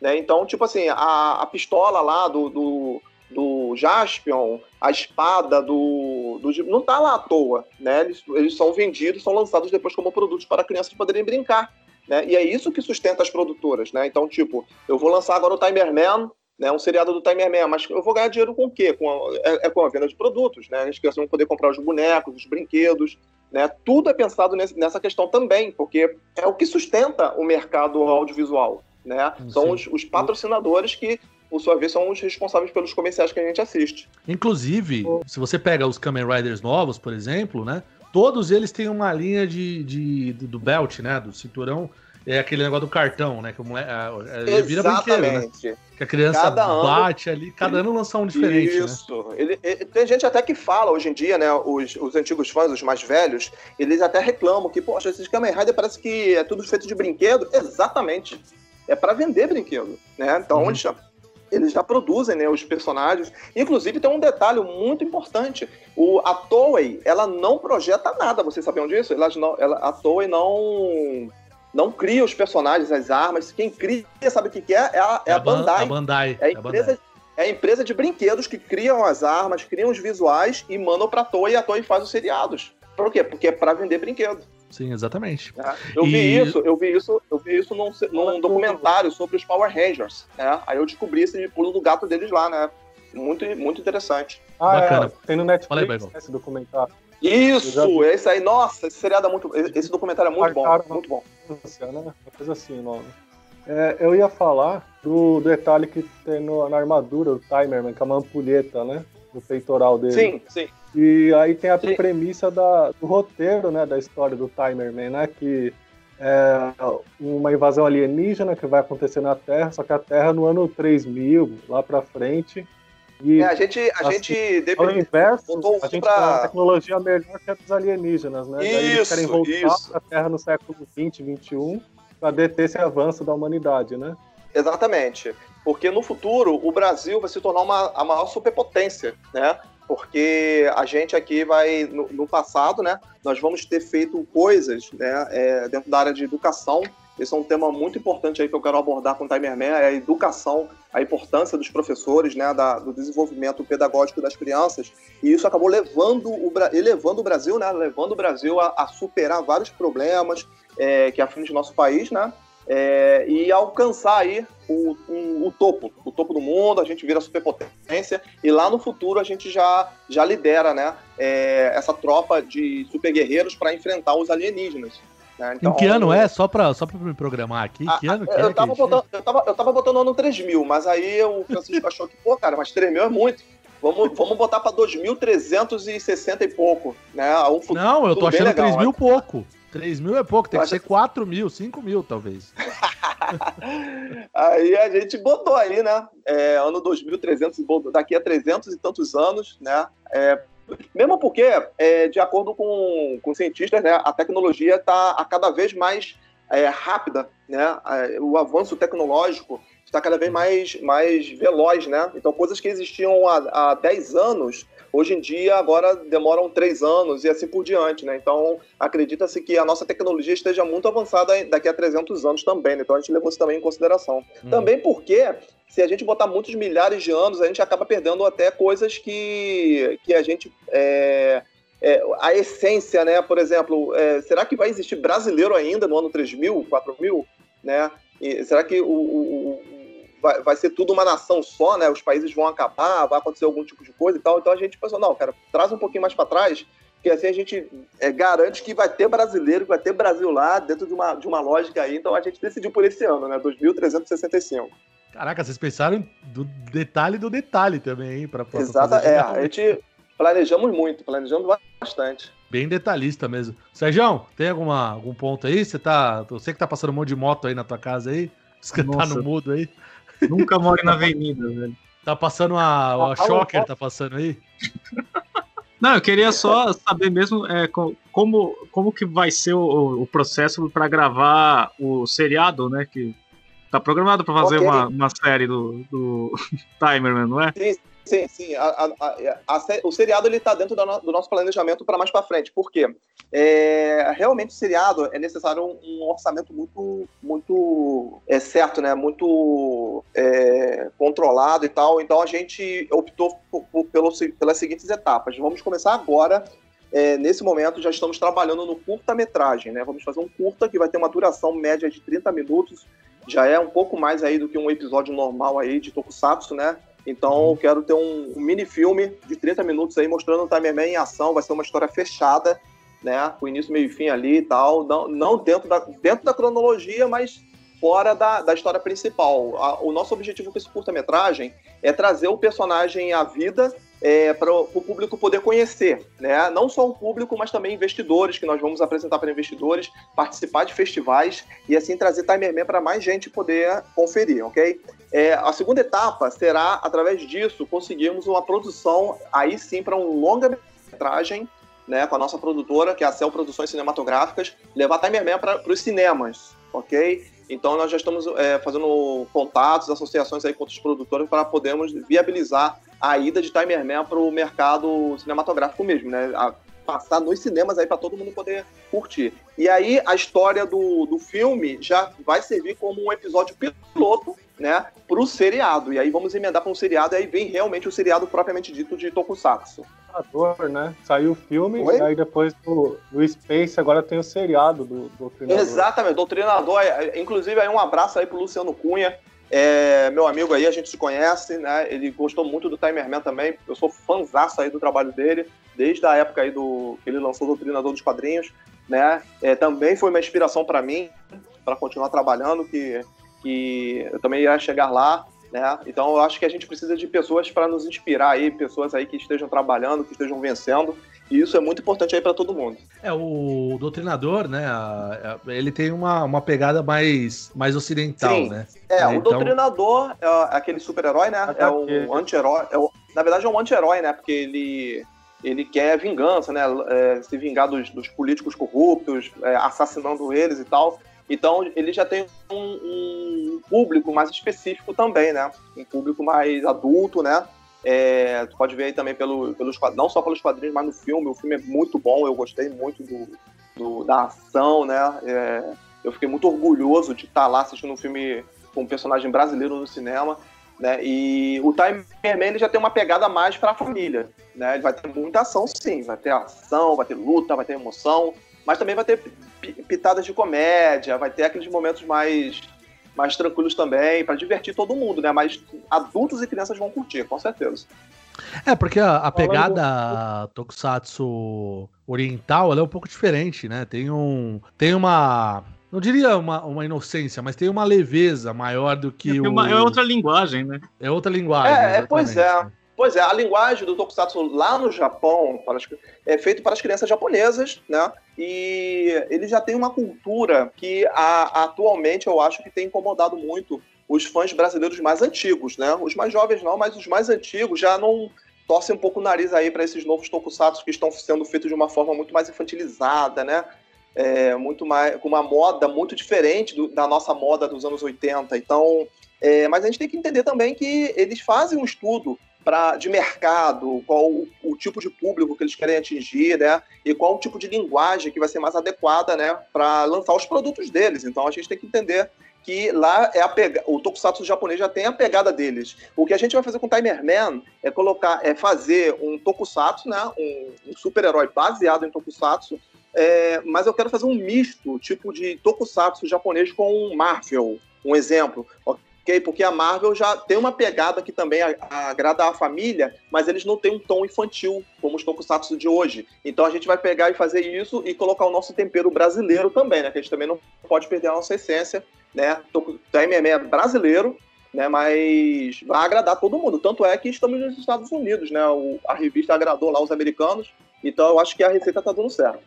Né? Então, tipo assim, a, a pistola lá do, do, do Jaspion, a espada do, do. Não tá lá à toa, né? Eles, eles são vendidos, são lançados depois como produtos para crianças poderem brincar. Né? E é isso que sustenta as produtoras, né? Então, tipo, eu vou lançar agora o Timer Man, né, um seriado do Timer Man, mas eu vou ganhar dinheiro com o quê? Com a, é, é, com a venda de produtos, né? As crianças vão poder comprar os bonecos, os brinquedos, né? Tudo é pensado nesse, nessa questão também, porque é o que sustenta o mercado audiovisual, né? São os, os, patrocinadores que, por sua vez, são os responsáveis pelos comerciais que a gente assiste. Inclusive, se você pega os Kamen Riders novos, por exemplo, né? Todos eles têm uma linha de, de do belt, né? Do cinturão. É aquele negócio do cartão, né? Que o moleque, ele vira brinquedo, né? Que a criança cada bate ano, ali, cada ano lança um diferente. Né? Isso. Né? Ele, ele, tem gente até que fala hoje em dia, né? Os, os antigos fãs, os mais velhos, eles até reclamam que, poxa, esses Kamen Rider parece que é tudo feito de brinquedo. Exatamente é para vender brinquedo, né? Então, uhum. eles, já, eles já produzem né, os personagens. Inclusive, tem um detalhe muito importante. O, a Toei, ela não projeta nada, vocês sabiam disso? Ela, não, ela, a Toei não não cria os personagens, as armas. Quem cria, sabe o que, que é? É a, é, é a Bandai. A Bandai. É a empresa, é a empresa de brinquedos que criam as armas, criam os visuais e mandam pra Toei e a Toei faz os seriados. Por quê? Porque é para vender brinquedo. Sim, exatamente. É, eu e... vi isso, eu vi isso, eu vi isso num, num documentário sobre os Power Rangers. Né? Aí eu descobri esse pulo do gato deles lá, né? Muito, muito interessante. Ah, é, Bacana. É, tem no Netflix aí, esse documentário. Isso, esse aí, nossa, esse seriado é muito. Esse documentário é muito bom. Muito bom. Né? Uma coisa assim o nome. É, eu ia falar do detalhe que tem no, na armadura do Timerman, que é uma ampulheta, né? No peitoral dele. Sim, sim. E aí tem a Sim. premissa da, do roteiro, né, da história do Timerman, né, que é uma invasão alienígena que vai acontecer na Terra, só que a Terra no ano 3000, lá para frente. E, é, a gente, a assim, gente ao inverso, a gente pra... tem uma tecnologia melhor que a dos alienígenas, né? Isso, Daí eles querem voltar para a Terra no século 20, 21, para deter esse avanço da humanidade, né? Exatamente. Porque no futuro o Brasil vai se tornar uma, a maior superpotência, né? Porque a gente aqui vai, no, no, passado, né, nós vamos ter feito coisas né, é, dentro da área de educação. Esse é um tema muito importante aí que eu quero abordar com o Timerman, é a educação, a importância dos professores, né, da, do desenvolvimento pedagógico das crianças. E isso acabou levando o, elevando o Brasil, né, levando o Brasil a, a superar vários problemas é, que aflige nosso país, né, é, e alcançar aí o, o, topo, o topo do mundo, a gente vira superpotência e lá no futuro a gente já, já lidera né, é, essa tropa de super guerreiros para enfrentar os alienígenas. Né? Então, em que ano é? Só para só me programar aqui. que ano que eu, é tava botando, eu, tava, eu tava botando ano 3000, mas aí o Francisco achou que, pô, cara, mas 3000 é muito. Vamos, vamos botar para 2.360 e pouco, né? Um futuro, Não, eu tô achando 3 mil pouco. 3 mil é pouco, tem que ser 4 mil, 5 mil, talvez. aí a gente botou aí, né? É, ano 2300, daqui a 300 e tantos anos, né? É, mesmo porque, é, de acordo com, com cientistas, né, a tecnologia está a cada vez mais é, rápida, né? O avanço tecnológico está cada vez mais, mais veloz, né? Então, coisas que existiam há, há 10 anos, Hoje em dia, agora demoram três anos e assim por diante, né? Então, acredita-se que a nossa tecnologia esteja muito avançada daqui a 300 anos também, né? Então a gente levou isso também em consideração. Hum. Também porque, se a gente botar muitos milhares de anos, a gente acaba perdendo até coisas que, que a gente... É, é, a essência, né? Por exemplo, é, será que vai existir brasileiro ainda no ano 3000, 4000, né? E será que o, o, vai, vai ser tudo uma nação só, né? Os países vão acabar, vai acontecer algum tipo de coisa e tal. Então a gente pensou, não, cara, traz um pouquinho mais para trás, que assim a gente é, garante que vai ter brasileiro, vai ter Brasil lá, dentro de uma, de uma lógica aí. Então a gente decidiu por esse ano, né? 2365. Caraca, vocês pensaram do detalhe do detalhe também, hein? Pra, pra Exato, é. A gente planejamos muito, planejamos bastante. Bem detalhista mesmo. Sérgio, tem alguma, algum ponto aí? Você tá. Você que tá passando um monte de moto aí na tua casa aí? Você tá no mudo aí? Nunca moro na avenida, velho. Tá passando a, a Shocker, tá passando aí? Não, eu queria só saber mesmo é, como, como que vai ser o, o processo para gravar o seriado, né? Que tá programado para fazer okay. uma, uma série do, do Timerman, não é? Sim, Sim, sim. A, a, a, o seriado ele está dentro do, do, nosso planejamento para mais para frente. Por quê? É, realmente o seriado é necessário um, um orçamento muito, muito é, certo, né? Muito é, controlado e tal. Então a gente optou por, por, pelo, pelas seguintes etapas. Vamos começar agora. É, nesse momento já estamos trabalhando no curta-metragem, né? Vamos fazer um curta que vai ter uma duração média de 30 minutos. Já é um pouco mais aí do que um episódio normal aí de Tokusatsu, né? Então eu quero ter um, um mini filme de 30 minutos aí mostrando o Timerman em ação. Vai ser uma história fechada, né? Com início, meio e fim ali e tal. Não, não dentro, da, dentro da cronologia, mas fora da, da história principal. A, o nosso objetivo com esse curta-metragem é trazer o personagem à vida é, para o público poder conhecer, né? Não só o público, mas também investidores, que nós vamos apresentar para investidores, participar de festivais e assim trazer Timerman para mais gente poder conferir, ok? É, a segunda etapa será, através disso, conseguirmos uma produção, aí sim, para um longa-metragem, né, com a nossa produtora, que é a Cel Produções Cinematográficas, levar Timerman para os cinemas, ok? Então nós já estamos é, fazendo contatos, associações aí com outros produtores para podermos viabilizar a ida de Timerman para o mercado cinematográfico mesmo, né? A passar nos cinemas aí para todo mundo poder curtir. E aí a história do, do filme já vai servir como um episódio piloto, né, para o seriado. E aí vamos emendar para um seriado e aí vem realmente o seriado propriamente dito de Tokusatsu. Né? Saiu o filme, Oi? e aí depois do, do Space agora tem o seriado do, do Doutrinador. Exatamente, Doutrinador. É, inclusive aí um abraço aí pro Luciano Cunha, é, meu amigo aí, a gente se conhece, né? Ele gostou muito do Timerman também. Eu sou fãzaço aí do trabalho dele, desde a época aí do que ele lançou Doutrinador dos Quadrinhos, né? É, também foi uma inspiração para mim, para continuar trabalhando, que, que eu também ia chegar lá, né? Então eu acho que a gente precisa de pessoas para nos inspirar aí, pessoas aí que estejam trabalhando, que estejam vencendo e isso é muito importante aí para todo mundo. É, o doutrinador, né? Ele tem uma, uma pegada mais, mais ocidental, Sim. né? É, é o então... doutrinador é aquele super-herói, né? É um anti-herói. É na verdade, é um anti-herói, né? Porque ele ele quer vingança, né? É, se vingar dos, dos políticos corruptos, é, assassinando eles e tal. Então ele já tem um, um, público mais específico também, né? Um público mais adulto, né? É, tu pode ver aí também pelo, pelos não só pelos quadrinhos, mas no filme. O filme é muito bom, eu gostei muito do, do da ação, né? É, eu fiquei muito orgulhoso de estar lá assistindo um filme com um personagem brasileiro no cinema. Né? E o Time Man ele já tem uma pegada mais para a família. Né? Ele vai ter muita ação, sim. Vai ter ação, vai ter luta, vai ter emoção, mas também vai ter pitadas de comédia, vai ter aqueles momentos mais mais tranquilos também, para divertir todo mundo, né? Mas adultos e crianças vão curtir, com certeza. É, porque a, a pegada Tokusatsu oriental é um pouco diferente, né? Tem um. Tem uma. Não diria uma, uma inocência, mas tem uma leveza maior do que é, o. Uma, é outra linguagem, né? É outra linguagem. É, pois é. Pois é, a linguagem do Tokusatsu lá no Japão para as, é feito para as crianças japonesas, né? E ele já tem uma cultura que a, atualmente eu acho que tem incomodado muito os fãs brasileiros mais antigos, né? Os mais jovens não, mas os mais antigos já não torcem um pouco o nariz aí para esses novos tokusatsu que estão sendo feitos de uma forma muito mais infantilizada, né? É, muito mais com uma moda muito diferente do, da nossa moda dos anos 80. Então, é, mas a gente tem que entender também que eles fazem um estudo pra, de mercado, qual o, o, tipo de público que eles querem atingir, né? E qual o tipo de linguagem que vai ser mais adequada, né? Para lançar os produtos deles. Então a gente tem que entender que lá é a pega... o tokusatsu japonês já tem a pegada deles. O que a gente vai fazer com Timer Man é colocar, é fazer um tokusatsu, né? Um, um super-herói baseado em tokusatsu, é, mas eu quero fazer um misto, tipo de tokusatsu japonês com Marvel, um exemplo Porque a Marvel já tem uma pegada que também agrada a família, mas eles não têm um tom infantil, como os tokusatsu de hoje. Então a gente vai pegar e fazer isso e colocar o nosso tempero brasileiro também, né? Que a gente também não pode perder a nossa essência, né? O MMA é brasileiro, né? Mas vai agradar todo mundo. Tanto é que estamos nos Estados Unidos, né? O, a revista agradou lá os americanos, então eu acho que a receita tá dando certo.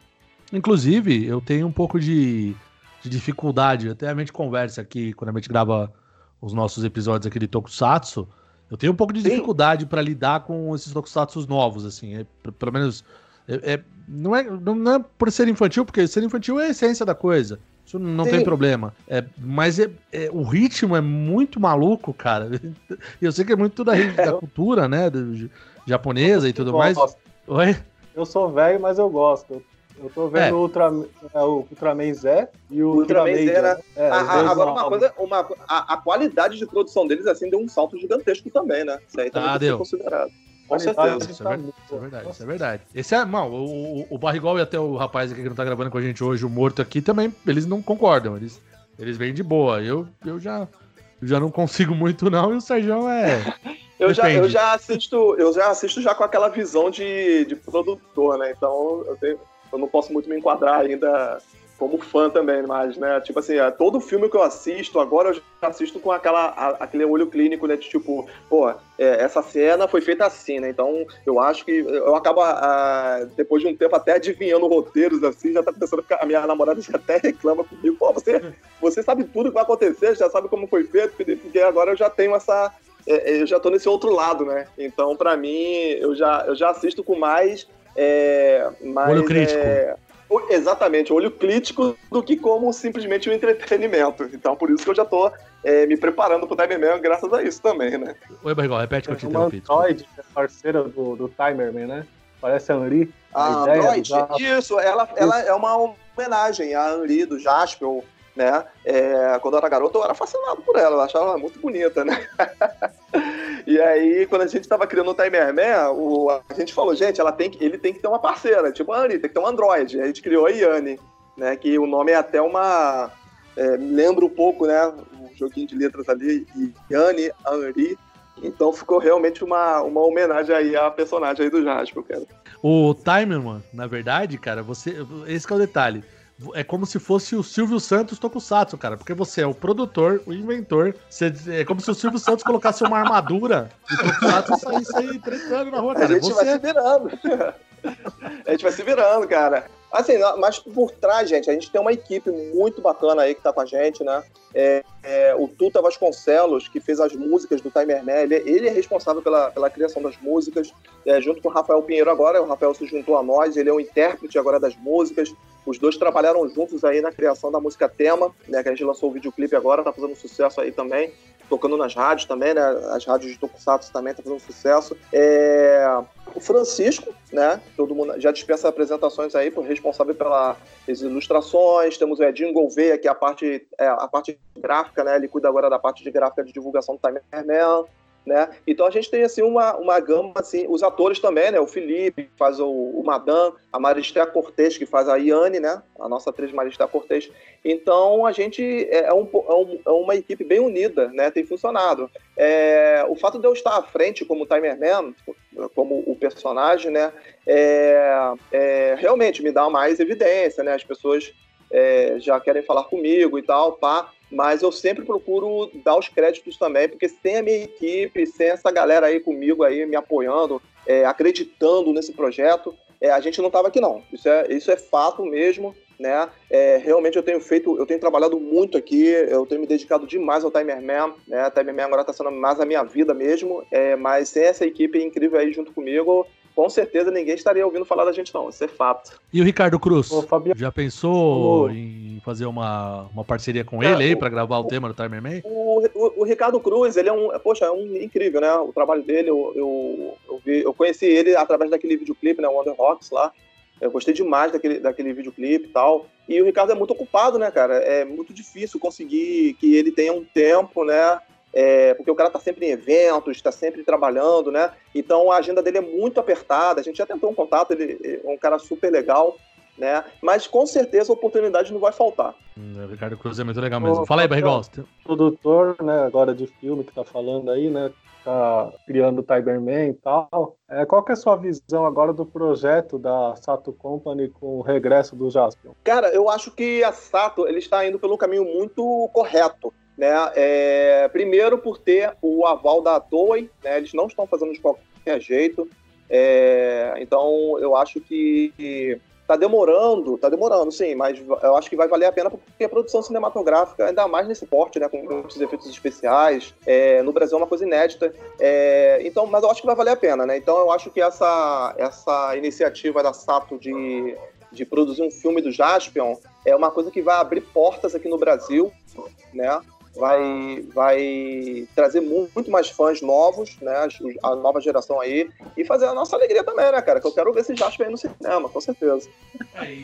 Inclusive, eu tenho um pouco de, de dificuldade, até a gente conversa aqui quando a gente grava os nossos episódios aqui de Tokusatsu, eu tenho um pouco de Sim. dificuldade para lidar com esses Tokusatsu novos, assim. É, pelo menos. É, é, não, é, não é por ser infantil, porque ser infantil é a essência da coisa. Isso não Sim. tem problema. É, mas é, é, o ritmo é muito maluco, cara. Eu sei que é muito da, da cultura, né? Do, japonesa e tudo mais. Oi? Eu sou velho, mas eu gosto. Eu tô vendo é. o, Ultra, é, o Ultraman Zé e o Ultraman, Ultraman Zé. Né? É, a, agora, uma coisa, uma, a, a, qualidade de produção deles assim deu um salto gigantesco também, né? Isso aí também ah, deu. considerado. Com certeza. Isso é, verdade, isso é verdade, isso é verdade. Esse é, mano, o, o Barrigol e até o rapaz aqui que não tá gravando com a gente hoje, o Morto aqui, também, eles não concordam. Eles, eles vêm de boa. Eu, eu já, já não consigo muito, não, e o Sérgio é. eu, já, eu já assisto, eu já assisto já com aquela visão de, de produtor, né? Então eu tenho eu não posso muito me enquadrar ainda como fã também, mas, né, tipo assim, é, todo filme que eu assisto, agora eu já assisto com aquela, aquele olho clínico, né, de tipo, pô, é, essa cena foi feita assim, né, então eu acho que eu acabo, a, depois de um tempo, até adivinhando roteiros, assim, já tá pensando, a minha namorada já até reclama comigo, pô, você, você sabe tudo que vai acontecer, já sabe como foi feito, porque agora eu já tenho essa, é, eu já tô nesse outro lado, né, então para mim, eu já, eu já assisto com mais é, mas, olho crítico. É, exatamente, olho crítico do que como simplesmente um entretenimento. Então, por isso que eu já tô é, me preparando pro Timerman graças a isso também, né? Oi, Barrigol, repete que eu te interrompi. Android, é parceira do, do Timerman, né? Parece a Anri. A, a Android, isso, ela, ela é uma homenagem à Anri do Jasper, né? É, quando eu era garoto, eu era fascinado por ela, eu achava ela muito bonita, né? e aí, quando a gente tava criando o Timer Man, o, a gente falou, gente, ela tem que, ele tem que ter uma parceira, tipo a Anne, tem que ter um Android. A gente criou a Yane, né? Que o nome é até uma. É, lembra um pouco, né? Um joguinho de letras ali, Yane, Henri. Então ficou realmente uma, uma homenagem aí à personagem aí do Jasper, cara. O Timerman, na verdade, cara, você. Esse é o detalhe é como se fosse o Silvio Santos Tokusatsu, cara. Porque você é o produtor, o inventor. Você, é como se o Silvio Santos colocasse uma armadura de Tokusatsu e saísse aí tretando na rua, cara. A gente você... vai se virando. a gente vai se virando, cara. Assim, mas por trás, gente, a gente tem uma equipe muito bacana aí que tá com a gente, né? É, é, o Tuta Vasconcelos, que fez as músicas do Timer Man, ele, ele é responsável pela, pela criação das músicas, é, junto com o Rafael Pinheiro agora. O Rafael se juntou a nós, ele é o intérprete agora das músicas. Os dois trabalharam juntos aí na criação da música tema, né? Que a gente lançou o videoclipe agora, tá fazendo sucesso aí também tocando nas rádios também, né? As rádios de Tokusatsu também tá fazendo sucesso. É... O Francisco, né? Todo mundo já dispensa apresentações aí, por responsável pelas ilustrações. Temos o Edinho Gouveia, que é a parte, é, a parte gráfica, né? Ele cuida agora da parte de gráfica de divulgação do Timer Man né? Então a gente tem assim uma, uma gama assim, os atores também, né? O Felipe que faz o, o Madame, a Maristea Cortez que faz a Iane, né? A nossa atriz Maristea Cortez. Então a gente é, é, um, é, um, é, uma equipe bem unida, né? Tem funcionado. É, o fato de eu estar à frente como Timer Man, como o personagem, né? É, é, realmente me dá mais evidência, né? As pessoas já querem falar comigo e tal, pá mas eu sempre procuro dar os créditos também, porque sem a minha equipe, sem essa galera aí comigo aí me apoiando, é, acreditando nesse projeto, é, a gente não estava aqui não. Isso é, isso é fato mesmo, né? É, realmente eu tenho feito, eu tenho trabalhado muito aqui, eu tenho me dedicado demais ao Timer Man, né? Timer Man agora está sendo mais a minha vida mesmo, é, mas sem essa equipe incrível aí junto comigo, com certeza ninguém estaria ouvindo falar da gente, não. Isso é fato. E o Ricardo Cruz? Ô, Fabiano... Já pensou Ô. em fazer uma, uma parceria com é, ele aí para gravar o, o, tema do Timer Man? O, o, o, Ricardo Cruz, ele é um. Poxa, é um incrível, né? O trabalho dele, eu, eu, eu, vi, eu conheci ele através daquele videoclipe, né? Wonder Rocks lá. Eu gostei demais daquele, daquele videoclipe e tal. E o Ricardo é muito ocupado, né, cara? É muito difícil conseguir que ele tenha um tempo, né? É, porque o cara tá sempre em eventos, está sempre trabalhando, né? Então a agenda dele é muito apertada. A gente já tentou um contato, ele é um cara super legal, né? Mas com certeza a oportunidade não vai faltar. Hum, o Ricardo Cruz é muito legal mesmo. Fala aí, Barrigol. Produtor, né, agora de filme que tá falando aí, né? Tá criando o Tigerman e tal. É, qual que é a sua visão agora do projeto da Sato Company com o regresso do Jaspion? Cara, eu acho que a Sato ele está indo pelo caminho muito correto. Né? É, primeiro por ter o aval da Toei, né? eles não estão fazendo de qualquer jeito. É, então eu acho que tá demorando, tá demorando, sim, mas eu acho que vai valer a pena porque a produção cinematográfica, ainda mais nesse porte, né, com muitos efeitos especiais, é, no Brasil é uma coisa inédita. É, então, mas eu acho que vai valer a pena, né? Então eu acho que essa, essa iniciativa da Sato de, de produzir um filme do Jaspion é uma coisa que vai abrir portas aqui no Brasil, né? Vai, vai trazer muito mais fãs novos, né? A nova geração aí, e fazer a nossa alegria também, né, cara? Que eu quero ver esse Jasper aí no cinema, com certeza. É,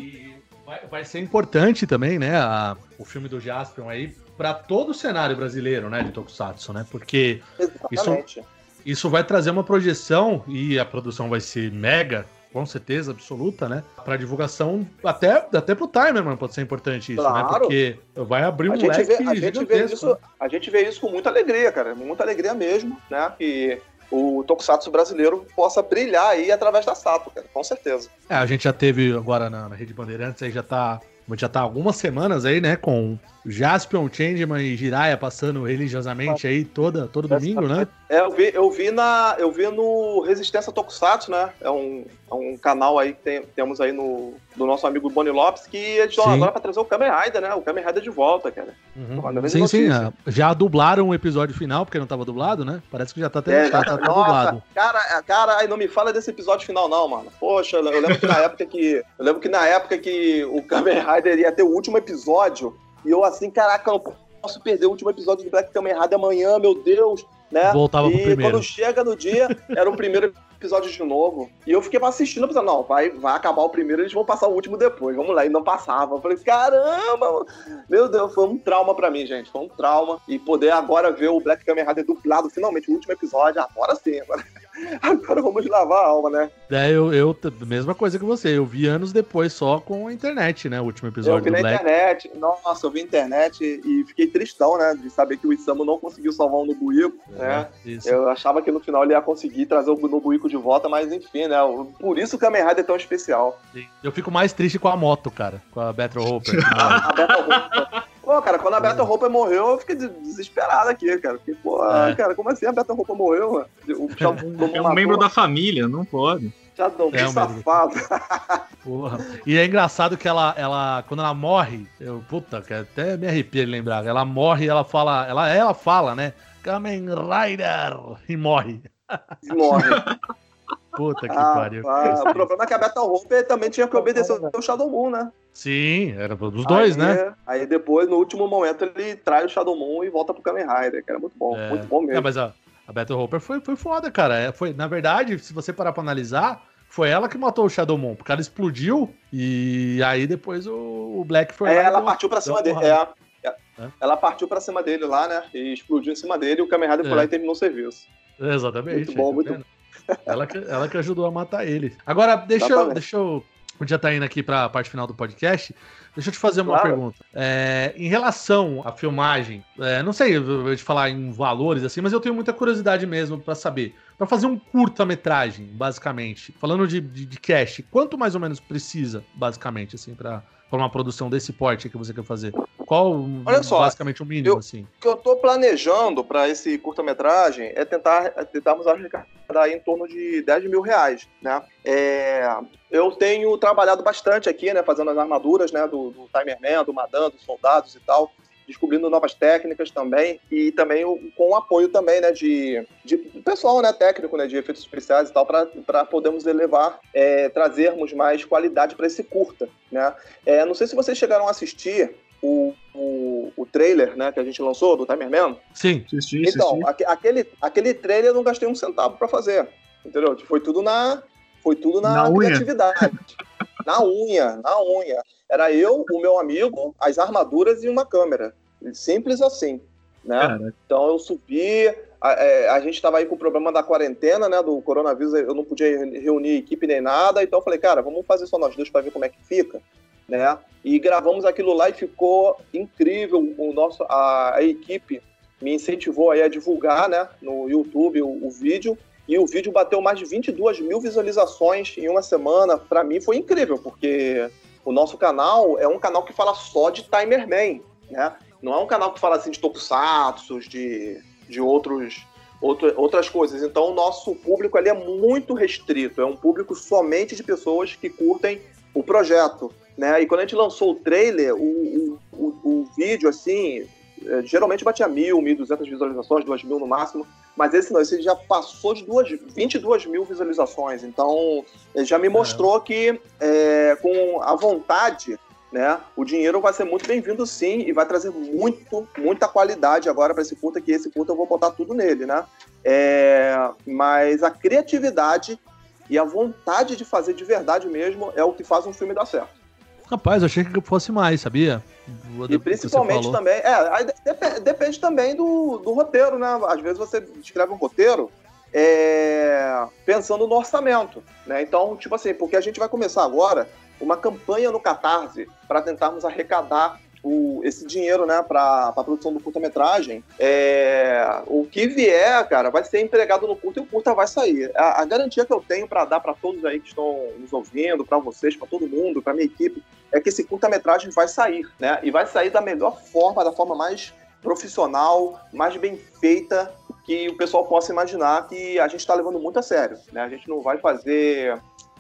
vai, vai, ser importante também, né, a, o filme do Jasper aí, para todo o cenário brasileiro, né, de Tokusatsu, né? Porque Exatamente. isso, isso vai trazer uma projeção e a produção vai ser mega com certeza absoluta, né? Pra divulgação, até, até pro timer, mano, pode ser importante isso, né? claro. né? Porque vai abrir um a leque vê, a gente vê isso, A gente vê isso com muita alegria, cara, muita alegria mesmo, né? Que o Tokusatsu brasileiro possa brilhar aí através da Sato, cara, com certeza. É, a gente já teve agora na, na Rede Bandeirantes, aí já tá já tá algumas semanas aí, né, com Jaspion, Changeman e Jiraiya passando religiosamente aí toda, todo domingo, né? É, eu vi, eu vi na, eu vi no Resistência Tokusatsu, né? É um, é um canal aí que tem, temos aí no do nosso amigo Bonnie Lopes que editou agora pra trazer o Kamen Rider, né? O Kamen Rider de volta, cara. Uhum. Sim, sim. É. Já dublaram o episódio final, porque não tava dublado, né? Parece que já tá, tendo, é, já tá, tá nossa, dublado. Cara, cara, aí não me fala desse episódio final, não, mano. Poxa, eu lembro que na época que. Eu lembro que na época que o Kamen Rider ia ter o último episódio, e eu assim, caraca, eu não posso perder o último episódio do Black Kamen Rider amanhã, meu Deus. Né? Voltava e pro primeiro. quando chega no dia, era o primeiro episódio de novo. E eu fiquei assistindo, pensando, não, vai, vai acabar o primeiro, eles vão passar o último depois. Vamos lá, e não passava. Eu falei, caramba, meu Deus, foi um trauma pra mim, gente. Foi um trauma. E poder agora ver o Black Kamen Rider dublado, finalmente, o último episódio, agora sim, agora. Agora vamos lavar a alma, né? É, eu, eu, mesma coisa que você, eu vi anos depois só com a internet, né? O último episódio eu vi na Black. internet, nossa, eu vi na internet e fiquei tristão, né? De saber que o Isamu não conseguiu salvar o Nobuico, é, né? Isso. Eu achava que no final ele ia conseguir trazer o Nobuico de volta, mas enfim, né? Por isso o Kamen Rider é tão especial. Eu fico mais triste com a moto, cara, com a Battle Hopper. a, a Battle Hopper. Pô, cara, quando a Beto Roupa morreu, eu fiquei desesperado aqui, cara. Porque, pô, é. cara, como assim a Beto Roupa morreu, mano? O é um membro da família, não pode. Já dou, é um safado. Porra. E é engraçado que ela, ela, quando ela morre, eu, puta, que até me arrepia de lembrar. Ela morre e ela fala, ela, ela fala, né? Kamen Rider! E morre. E morre. Puta que ah, pariu. Ah, o problema é que a Battle Rope também tinha que obedecer o Shadow Moon, né? Sim, era dos dois, aí, né? Aí depois, no último momento, ele traz o Shadow Moon e volta pro Kamen Rider, que era muito bom, é. muito bom mesmo. É, mas a, a Battle Hopper foi, foi foda, cara. É, foi, na verdade, se você parar pra analisar, foi ela que matou o Shadow Moon, porque ela explodiu e aí depois o, o Black foi. É, ela partiu pra cima dele. É, é. Ela partiu pra cima dele lá, né? E explodiu em cima dele e o Kamen Rider foi lá e terminou o serviço. Exatamente. Muito bom, tá muito bom. Ela que, ela que ajudou a matar ele. Agora, deixa eu, deixa eu. Já tá indo aqui para a parte final do podcast. Deixa eu te fazer uma claro. pergunta. É, em relação à filmagem, é, não sei, te falar em valores assim, mas eu tenho muita curiosidade mesmo para saber. Para fazer um curta-metragem, basicamente, falando de, de, de cash, quanto mais ou menos precisa, basicamente, assim, para uma produção desse porte que você quer fazer? Qual, Olha só, basicamente, o mínimo, eu, assim? O que eu tô planejando para esse curta-metragem é tentar, é tentarmos arrecadar em torno de 10 mil reais, né? É, eu tenho trabalhado bastante aqui, né, fazendo as armaduras, né, do, do Timerman, do Madan, dos soldados e tal, descobrindo novas técnicas também e também o, com o apoio também, né, de, de pessoal, né, técnico, né, de efeitos especiais e tal, para podermos elevar, é, trazermos mais qualidade para esse curta, né. É, não sei se vocês chegaram a assistir o, o, o, trailer, né, que a gente lançou do Timer Man. Sim, assisti, Então, assisti. aquele, aquele trailer eu não gastei um centavo para fazer, entendeu? Foi tudo na, foi tudo na, na criatividade. na unha, na unha. Era eu, o meu amigo, as armaduras e uma câmera. Simples assim, né? Então eu subi, a, é, a gente estava aí com o problema da quarentena, né, do coronavírus, eu não podia reunir equipe nem nada, então eu falei, cara, vamos fazer só nós dois para ver como é que fica, né? E gravamos aquilo lá e ficou incrível. O nosso, a, a equipe me incentivou aí a divulgar, né, no YouTube o, o vídeo e o vídeo bateu mais de 22 mil visualizações em uma semana. Para mim foi incrível, porque o nosso canal é um canal que fala só de Timerman, né? Não é um canal que fala assim de tokusatsu, de, de outros, outro, outras coisas. Então o nosso público ali é muito restrito, é um público somente de pessoas que curtem o projeto. Né? E quando a gente lançou o trailer, o, o, o, vídeo, assim, é, geralmente batia mil, mil duzentas visualizações, duas mil no máximo, mas esse não, esse já passou de duas, 22 mil visualizações, então já me mostrou é. que é, com a vontade, né, o dinheiro vai ser muito bem-vindo sim e vai trazer muito, muita qualidade agora para esse curta, que esse curta eu vou botar tudo nele, né, é, mas a criatividade e a vontade de fazer de verdade mesmo é o que faz um filme dar certo. Rapaz, eu achei que fosse mais, sabia? E principalmente também, é, depende, depende, também do, do roteiro, né? Às vezes você escreve um roteiro é, pensando no orçamento, né? Então, tipo assim, porque a gente vai começar agora uma campanha no Catarse para tentarmos arrecadar o, esse dinheiro, né, para a produção do curta-metragem, é, o que vier, cara, vai ser empregado no curta e o curta vai sair. A, a garantia que eu tenho para dar para todos aí que estão nos ouvindo, para vocês, para todo mundo, para minha equipe, é que esse curta-metragem vai sair, né? E vai sair da melhor forma, da forma mais profissional, mais bem feita que o pessoal possa imaginar que a gente está levando muito a sério, né? A gente não vai fazer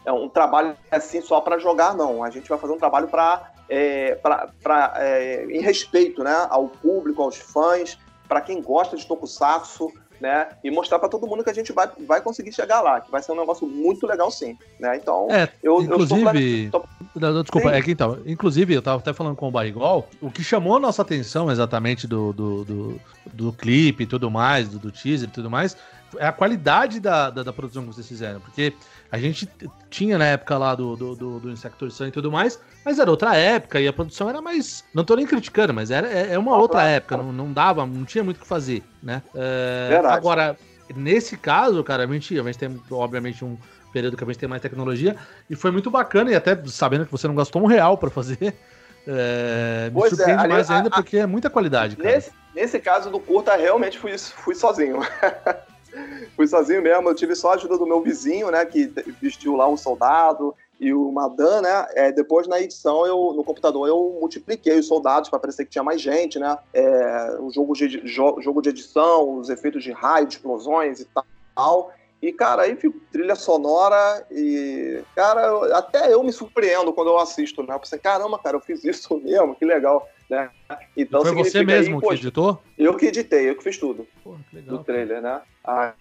é, um trabalho assim só para jogar, não. A gente vai fazer um trabalho para é, pra, pra, é, em respeito né, ao público, aos fãs, para quem gosta de tokusatsu, né? E mostrar para todo mundo que a gente vai, vai conseguir chegar lá, que vai ser um negócio muito legal sim, né? Então, é, eu, inclusive, eu tô... Não, desculpa, sim. é que então, inclusive eu tava até falando com o Barrigol, o que chamou a nossa atenção exatamente do, do, do, do clipe e tudo mais, do, do teaser e tudo mais, é a qualidade da, da, da, produção que vocês fizeram. Porque a gente tinha na época lá do, do, do, do Insector e tudo mais, mas era outra época e a produção era mais. Não tô nem criticando, mas era é, é uma outra época, Não, não dava, não tinha muito o que fazer, né? É, agora, nesse caso, cara, a gente, a gente tem, obviamente, um período que a gente tem mais tecnologia e foi muito bacana, e até sabendo que você não gastou um real para fazer. É, me é, surpreende é, ali, mais a, ainda a, porque é muita qualidade. Nesse, nesse caso do curta, realmente fui, fui sozinho. Fui sozinho mesmo, eu tive só a ajuda do meu vizinho, né, que vestiu lá um soldado e o Madan, né? É, depois na edição, eu, no computador, eu multipliquei os soldados para parecer que tinha mais gente, né? É, o jogo de, jogo de edição, os efeitos de raio, de explosões e tal. E, cara, aí fico trilha sonora e, cara, até eu me surpreendo quando eu assisto, né? Eu pensei, caramba, cara, eu fiz isso mesmo, que legal, né? Então, foi você mesmo aí, que editou? Eu que editei, eu que fiz tudo Porra, que legal, do trailer, né? Aí,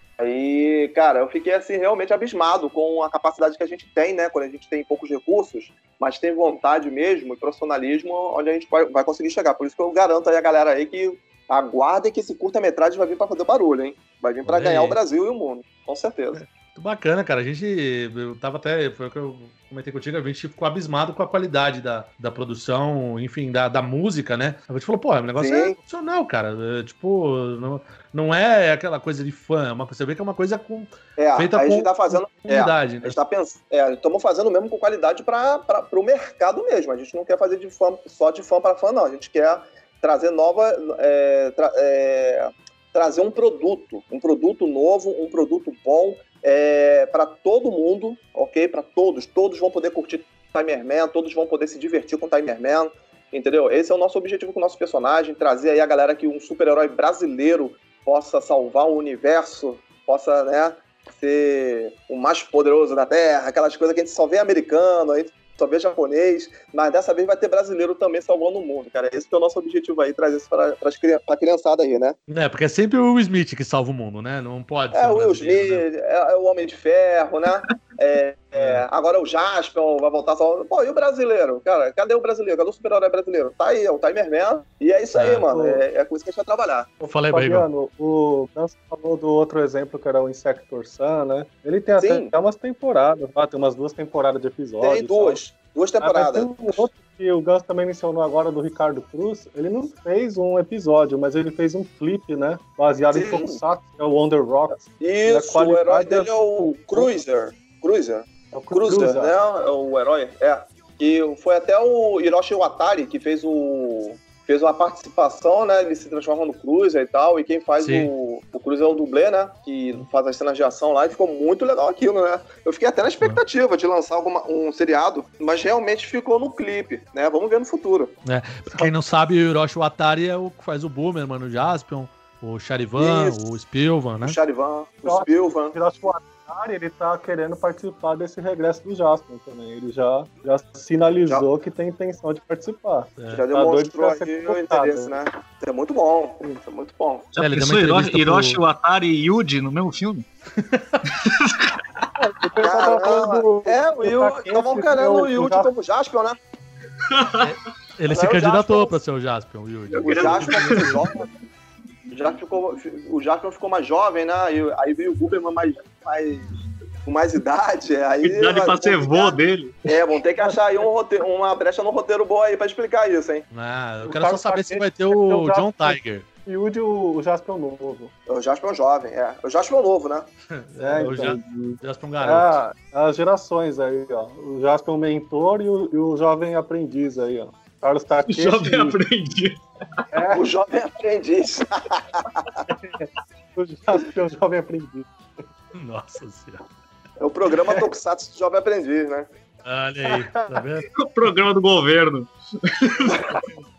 cara, eu fiquei, assim, realmente abismado com a capacidade que a gente tem, né? Quando a gente tem poucos recursos, mas tem vontade mesmo e profissionalismo, onde a gente vai, vai conseguir chegar. Por isso que eu garanto aí a galera aí que aguardem que esse curta-metragem vai vir para fazer barulho, hein? Vai vir para ganhar o Brasil e o mundo, com certeza. É. Muito bacana, cara. A gente. Eu tava até. Foi o que eu comentei contigo, a gente ficou abismado com a qualidade da, da produção, enfim, da, da música, né? A gente falou, pô, o negócio é Sim. é profissional, cara. É, tipo, não, não é aquela coisa de fã, é uma, você vê que é uma coisa com, é, feita a gente tá fazendo, qualidade. É, né? A gente tá pensando. É, estamos fazendo mesmo com qualidade para o mercado mesmo. A gente não quer fazer de fã, só de fã para fã, não. A gente quer trazer nova. É, tra, é, trazer um produto, um produto novo, um produto bom é, para todo mundo, ok? Para todos, todos vão poder curtir Timerman, todos vão poder se divertir com Timerman, entendeu? Esse é o nosso objetivo com o nosso personagem, trazer aí a galera que um super-herói brasileiro possa salvar o universo, possa, né, ser o mais poderoso da Terra, aquelas coisas que a gente só vê americano, aí só vê japonês, mas dessa vez vai ter brasileiro também salvando o mundo, cara. Esse é o nosso objetivo aí, trazer isso pra, pra, pra criançada aí, né? É, porque é sempre o Will Smith que salva o mundo, né? Não pode É, o Will Smith, né? é, é, o Homem de Ferro, né? É, é, agora o Jasper vai voltar só. Pô, e o brasileiro? Cara, cadê o brasileiro? Cadê o super-herói brasileiro? Tá aí, é o Timer Man. E é isso aí, é. mano. É, é, com isso que a gente vai trabalhar. Eu falei, Fabiano, o Ganso falou do outro exemplo que era o Insector Sun, né? Ele tem até, até umas temporadas, tá? tem umas duas temporadas de episódios. Tem duas. Sabe? Duas temporadas. Ah, tem um outro que o Gus também mencionou agora do Ricardo Cruz. Ele não fez um episódio, mas ele fez um clipe, né? Baseado Sim. em Tokusatsu, que é o Wonder Rocks. Isso, o herói dele é o Cruiser. Cruiser. É o Cruiser, Cruiser, né? É o herói. É. E foi até o Hiroshi Watari que fez o fez uma participação, né? Ele se transforma no Cruiser e tal. E quem faz o, o Cruiser é o dublê, né? Que faz as cenas de ação lá. E ficou muito legal aquilo, né? Eu fiquei até na expectativa de lançar alguma, um seriado, mas realmente ficou no clipe, né? Vamos ver no futuro. É, quem não sabe, o Hiroshi Watari é o que faz o Boomer, mano, o Jaspion, o Charivan, Isso. o Spilvan, né? O Charivan, o Spilvan. Hiroshi Watari ele tá querendo participar desse regresso do Jasper também. Ele já, já sinalizou já. que tem intenção de participar. É. Já demonstrou tá aí o interesse, né? Isso é muito bom. Isso é muito bom. Já é, pensou Hiroshi, pro... Hiroshi Watari e Yuji no mesmo filme? Caramba. É, o Yuji. Estavam querendo o Yuji como Jasper, né? É, ele se candidatou para ser o Jasper, o Yuji. O Jasper é. Já ficou, o Jackson ficou mais jovem, né? Aí veio o Guberman mais, mais, com mais idade. Aí, idade pra ser vô dele. É, vão ter que achar aí um roteiro, uma brecha no roteiro boa aí pra explicar isso, hein? Ah, eu quero só saber se vai ter o John Tiger. E o, de, o Jasper novo. O Jasper é jovem, é. O Jasper é novo, né? É, então, o Jasper é um garoto. É, as gerações aí, ó. O Jasper é um mentor e o, e o jovem aprendiz aí, ó. Carlos Takeshi. O jovem aprendiz. É. O jovem aprendiz. o, jovem, o jovem aprendiz. Nossa senhora. É o programa Tokusatsu do Jovem Aprendiz, né? Olha aí, tá vendo? o programa do governo.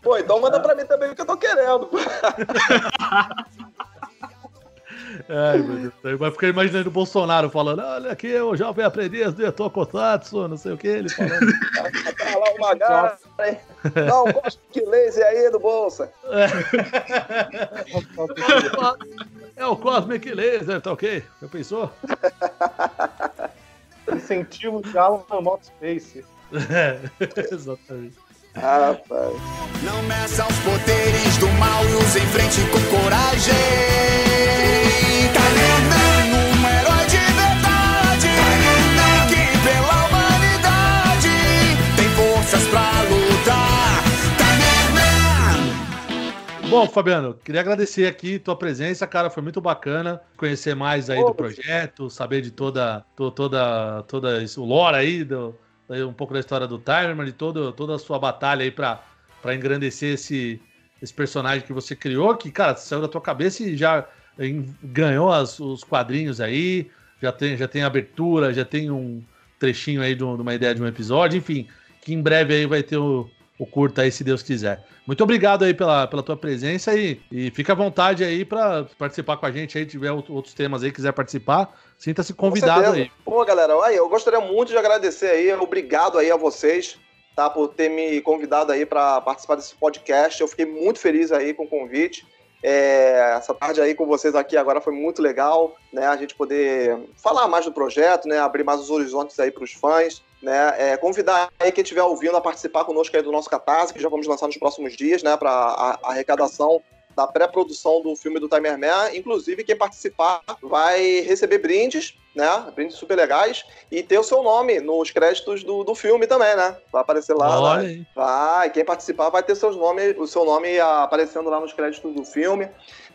Pô, então manda pra mim também o que eu tô querendo. Ai, meu Deus. Vai ficar imaginando o Bolsonaro falando: olha aqui, o jovem aprendiz de Tokusatsu, não sei o que, ele falando. tá lá uma hein? Dá um que laser aí do Bolsa. É. é o Cosmic Laser, tá ok? Já pensou? Incentivo de Alan Moto Space. É, exatamente. Ah, rapaz. Não meça os poderes do mal e os enfrente com coragem. Talerman, um herói de verdade. Talerman, que pela humanidade tem forças pra lutar. Talerman. Bom, Fabiano, queria agradecer aqui tua presença, cara, foi muito bacana conhecer mais aí do projeto, saber de toda, toda, toda, toda isso, o lore aí do um pouco da história do Timer, de todo, toda a sua batalha aí para engrandecer esse, esse personagem que você criou, que, cara, saiu da tua cabeça e já ganhou as, os quadrinhos aí, já tem, já tem abertura, já tem um trechinho aí de, uma ideia de um episódio, enfim, que em breve aí vai ter o, o curta aí, se Deus quiser. Muito obrigado aí pela, pela tua presença e, e fica à vontade aí para participar com a gente aí, tiver outros temas aí, quiser participar, sinta-se convidado aí. Pô, galera, aí, eu gostaria muito de agradecer aí, obrigado aí a vocês, tá, por ter me convidado aí para participar desse podcast. Eu fiquei muito feliz aí com o convite. É, essa tarde aí com vocês aqui agora foi muito legal, né? A gente poder falar mais do projeto, né? Abrir mais os horizontes aí para os fãs né? É, convidar aí quem estiver ouvindo a participar conosco aí do nosso Catarse, que já vamos lançar nos próximos dias, né? Para arrecadação da pré-produção do filme do Timer Man. Inclusive, quem participar vai receber brindes, né? Brindes super legais e ter o seu nome nos créditos do, do filme também, né? Vai aparecer lá. Olha né? Vai, quem participar vai ter seus nome, o seu nome aparecendo lá nos créditos do filme.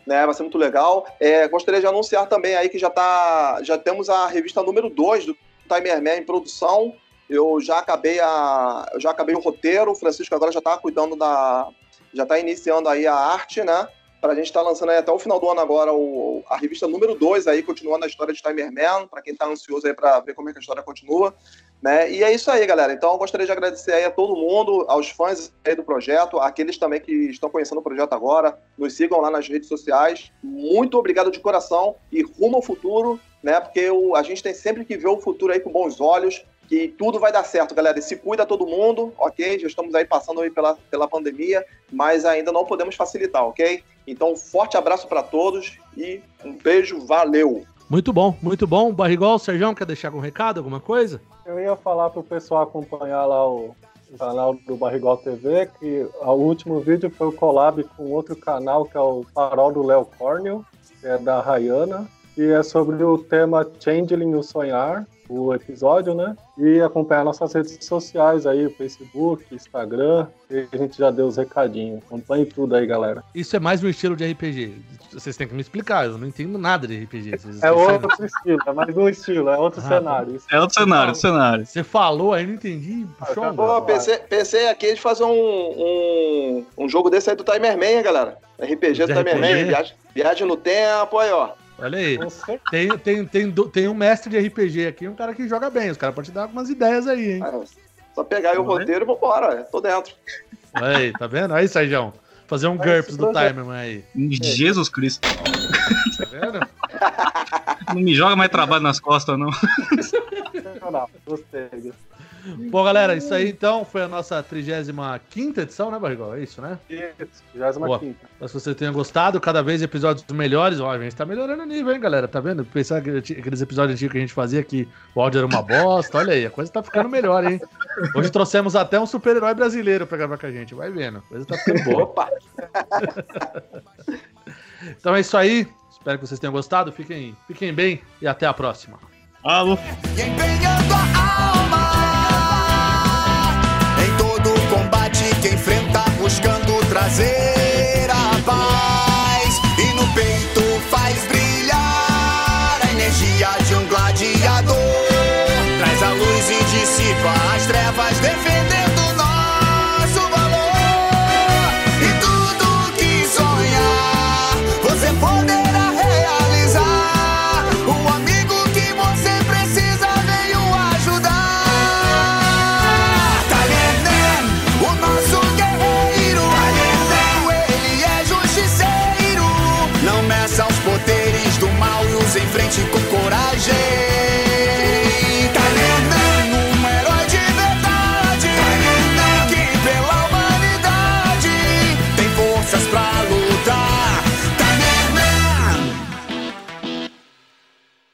Né, vai ser muito legal. É, gostaria de anunciar também aí que já tá, já temos a revista número 2 do Timer Man em produção. Eu já acabei a, eu já acabei o roteiro, o Francisco agora já está cuidando da, já está iniciando aí a arte, né? Para a gente estar tá lançando até o final do ano agora o, a revista número 2 aí, continuando a história de Timer Man, para quem está ansioso aí para ver como é que a história continua, né? E é isso aí, galera. Então eu gostaria de agradecer aí a todo mundo, aos fãs do projeto, aqueles também que estão conhecendo o projeto agora, nos sigam lá nas redes sociais. Muito obrigado de coração e rumo ao futuro, né? Porque o, a gente tem sempre que ver o futuro aí com bons olhos que tudo vai dar certo, galera. E se cuida todo mundo, ok? Já estamos aí passando aí pela, pela pandemia, mas ainda não podemos facilitar, ok? Então, forte abraço para todos e um beijo, valeu! Muito bom, muito bom. Barrigol, Sérgio, quer deixar algum recado, alguma coisa? Eu ia falar pro pessoal acompanhar lá o canal do Barrigol TV, que o último vídeo foi o collab com outro canal, que é o Farol do Léo Cornel, que é da Rayana, e é sobre o tema Changeling o Sonhar, o episódio, né? E acompanhar nossas redes sociais aí, Facebook, Instagram, e a gente já deu os recadinhos. Acompanhe tudo aí, galera. Isso é mais um estilo de RPG. Vocês têm que me explicar, eu não entendo nada de RPG. Vocês é outro estilo, é mais um estilo, é outro ah, cenário. É outro cenário, cenário. Você falou aí, não entendi. Puxou, Pô, pensei, pensei aqui de fazer um, um, um jogo desse aí do Timer Man, galera. RPG do Timer Man, viagem, viagem no tempo, aí, ó. Olha aí. Tem, tem, tem, tem um mestre de RPG aqui, um cara que joga bem. Os caras podem te dar algumas ideias aí, hein? Só pegar aí o roteiro e vambora. Tô dentro. Olha aí, tá vendo? Aí, Sérgio. Fazer um GURPS do Timer aí. Jesus Cristo. Tá vendo? Não me joga mais trabalho nas costas, não. Não, gostei. Bom, galera, isso aí então foi a nossa 35 edição, né, Barrigol? É isso, né? Isso, 35. Mas se você tenha gostado, cada vez episódios melhores, ó, a gente tá melhorando o nível, hein, galera? Tá vendo? Pensar que aqueles episódios antigos que a gente fazia que o áudio era uma bosta, olha aí, a coisa tá ficando melhor, hein? Hoje trouxemos até um super-herói brasileiro pra gravar com a gente, vai vendo. A coisa tá ficando boa. Opa! então é isso aí. Espero que vocês tenham gostado. Fiquem, fiquem bem e até a próxima. Alô! Buscando trazer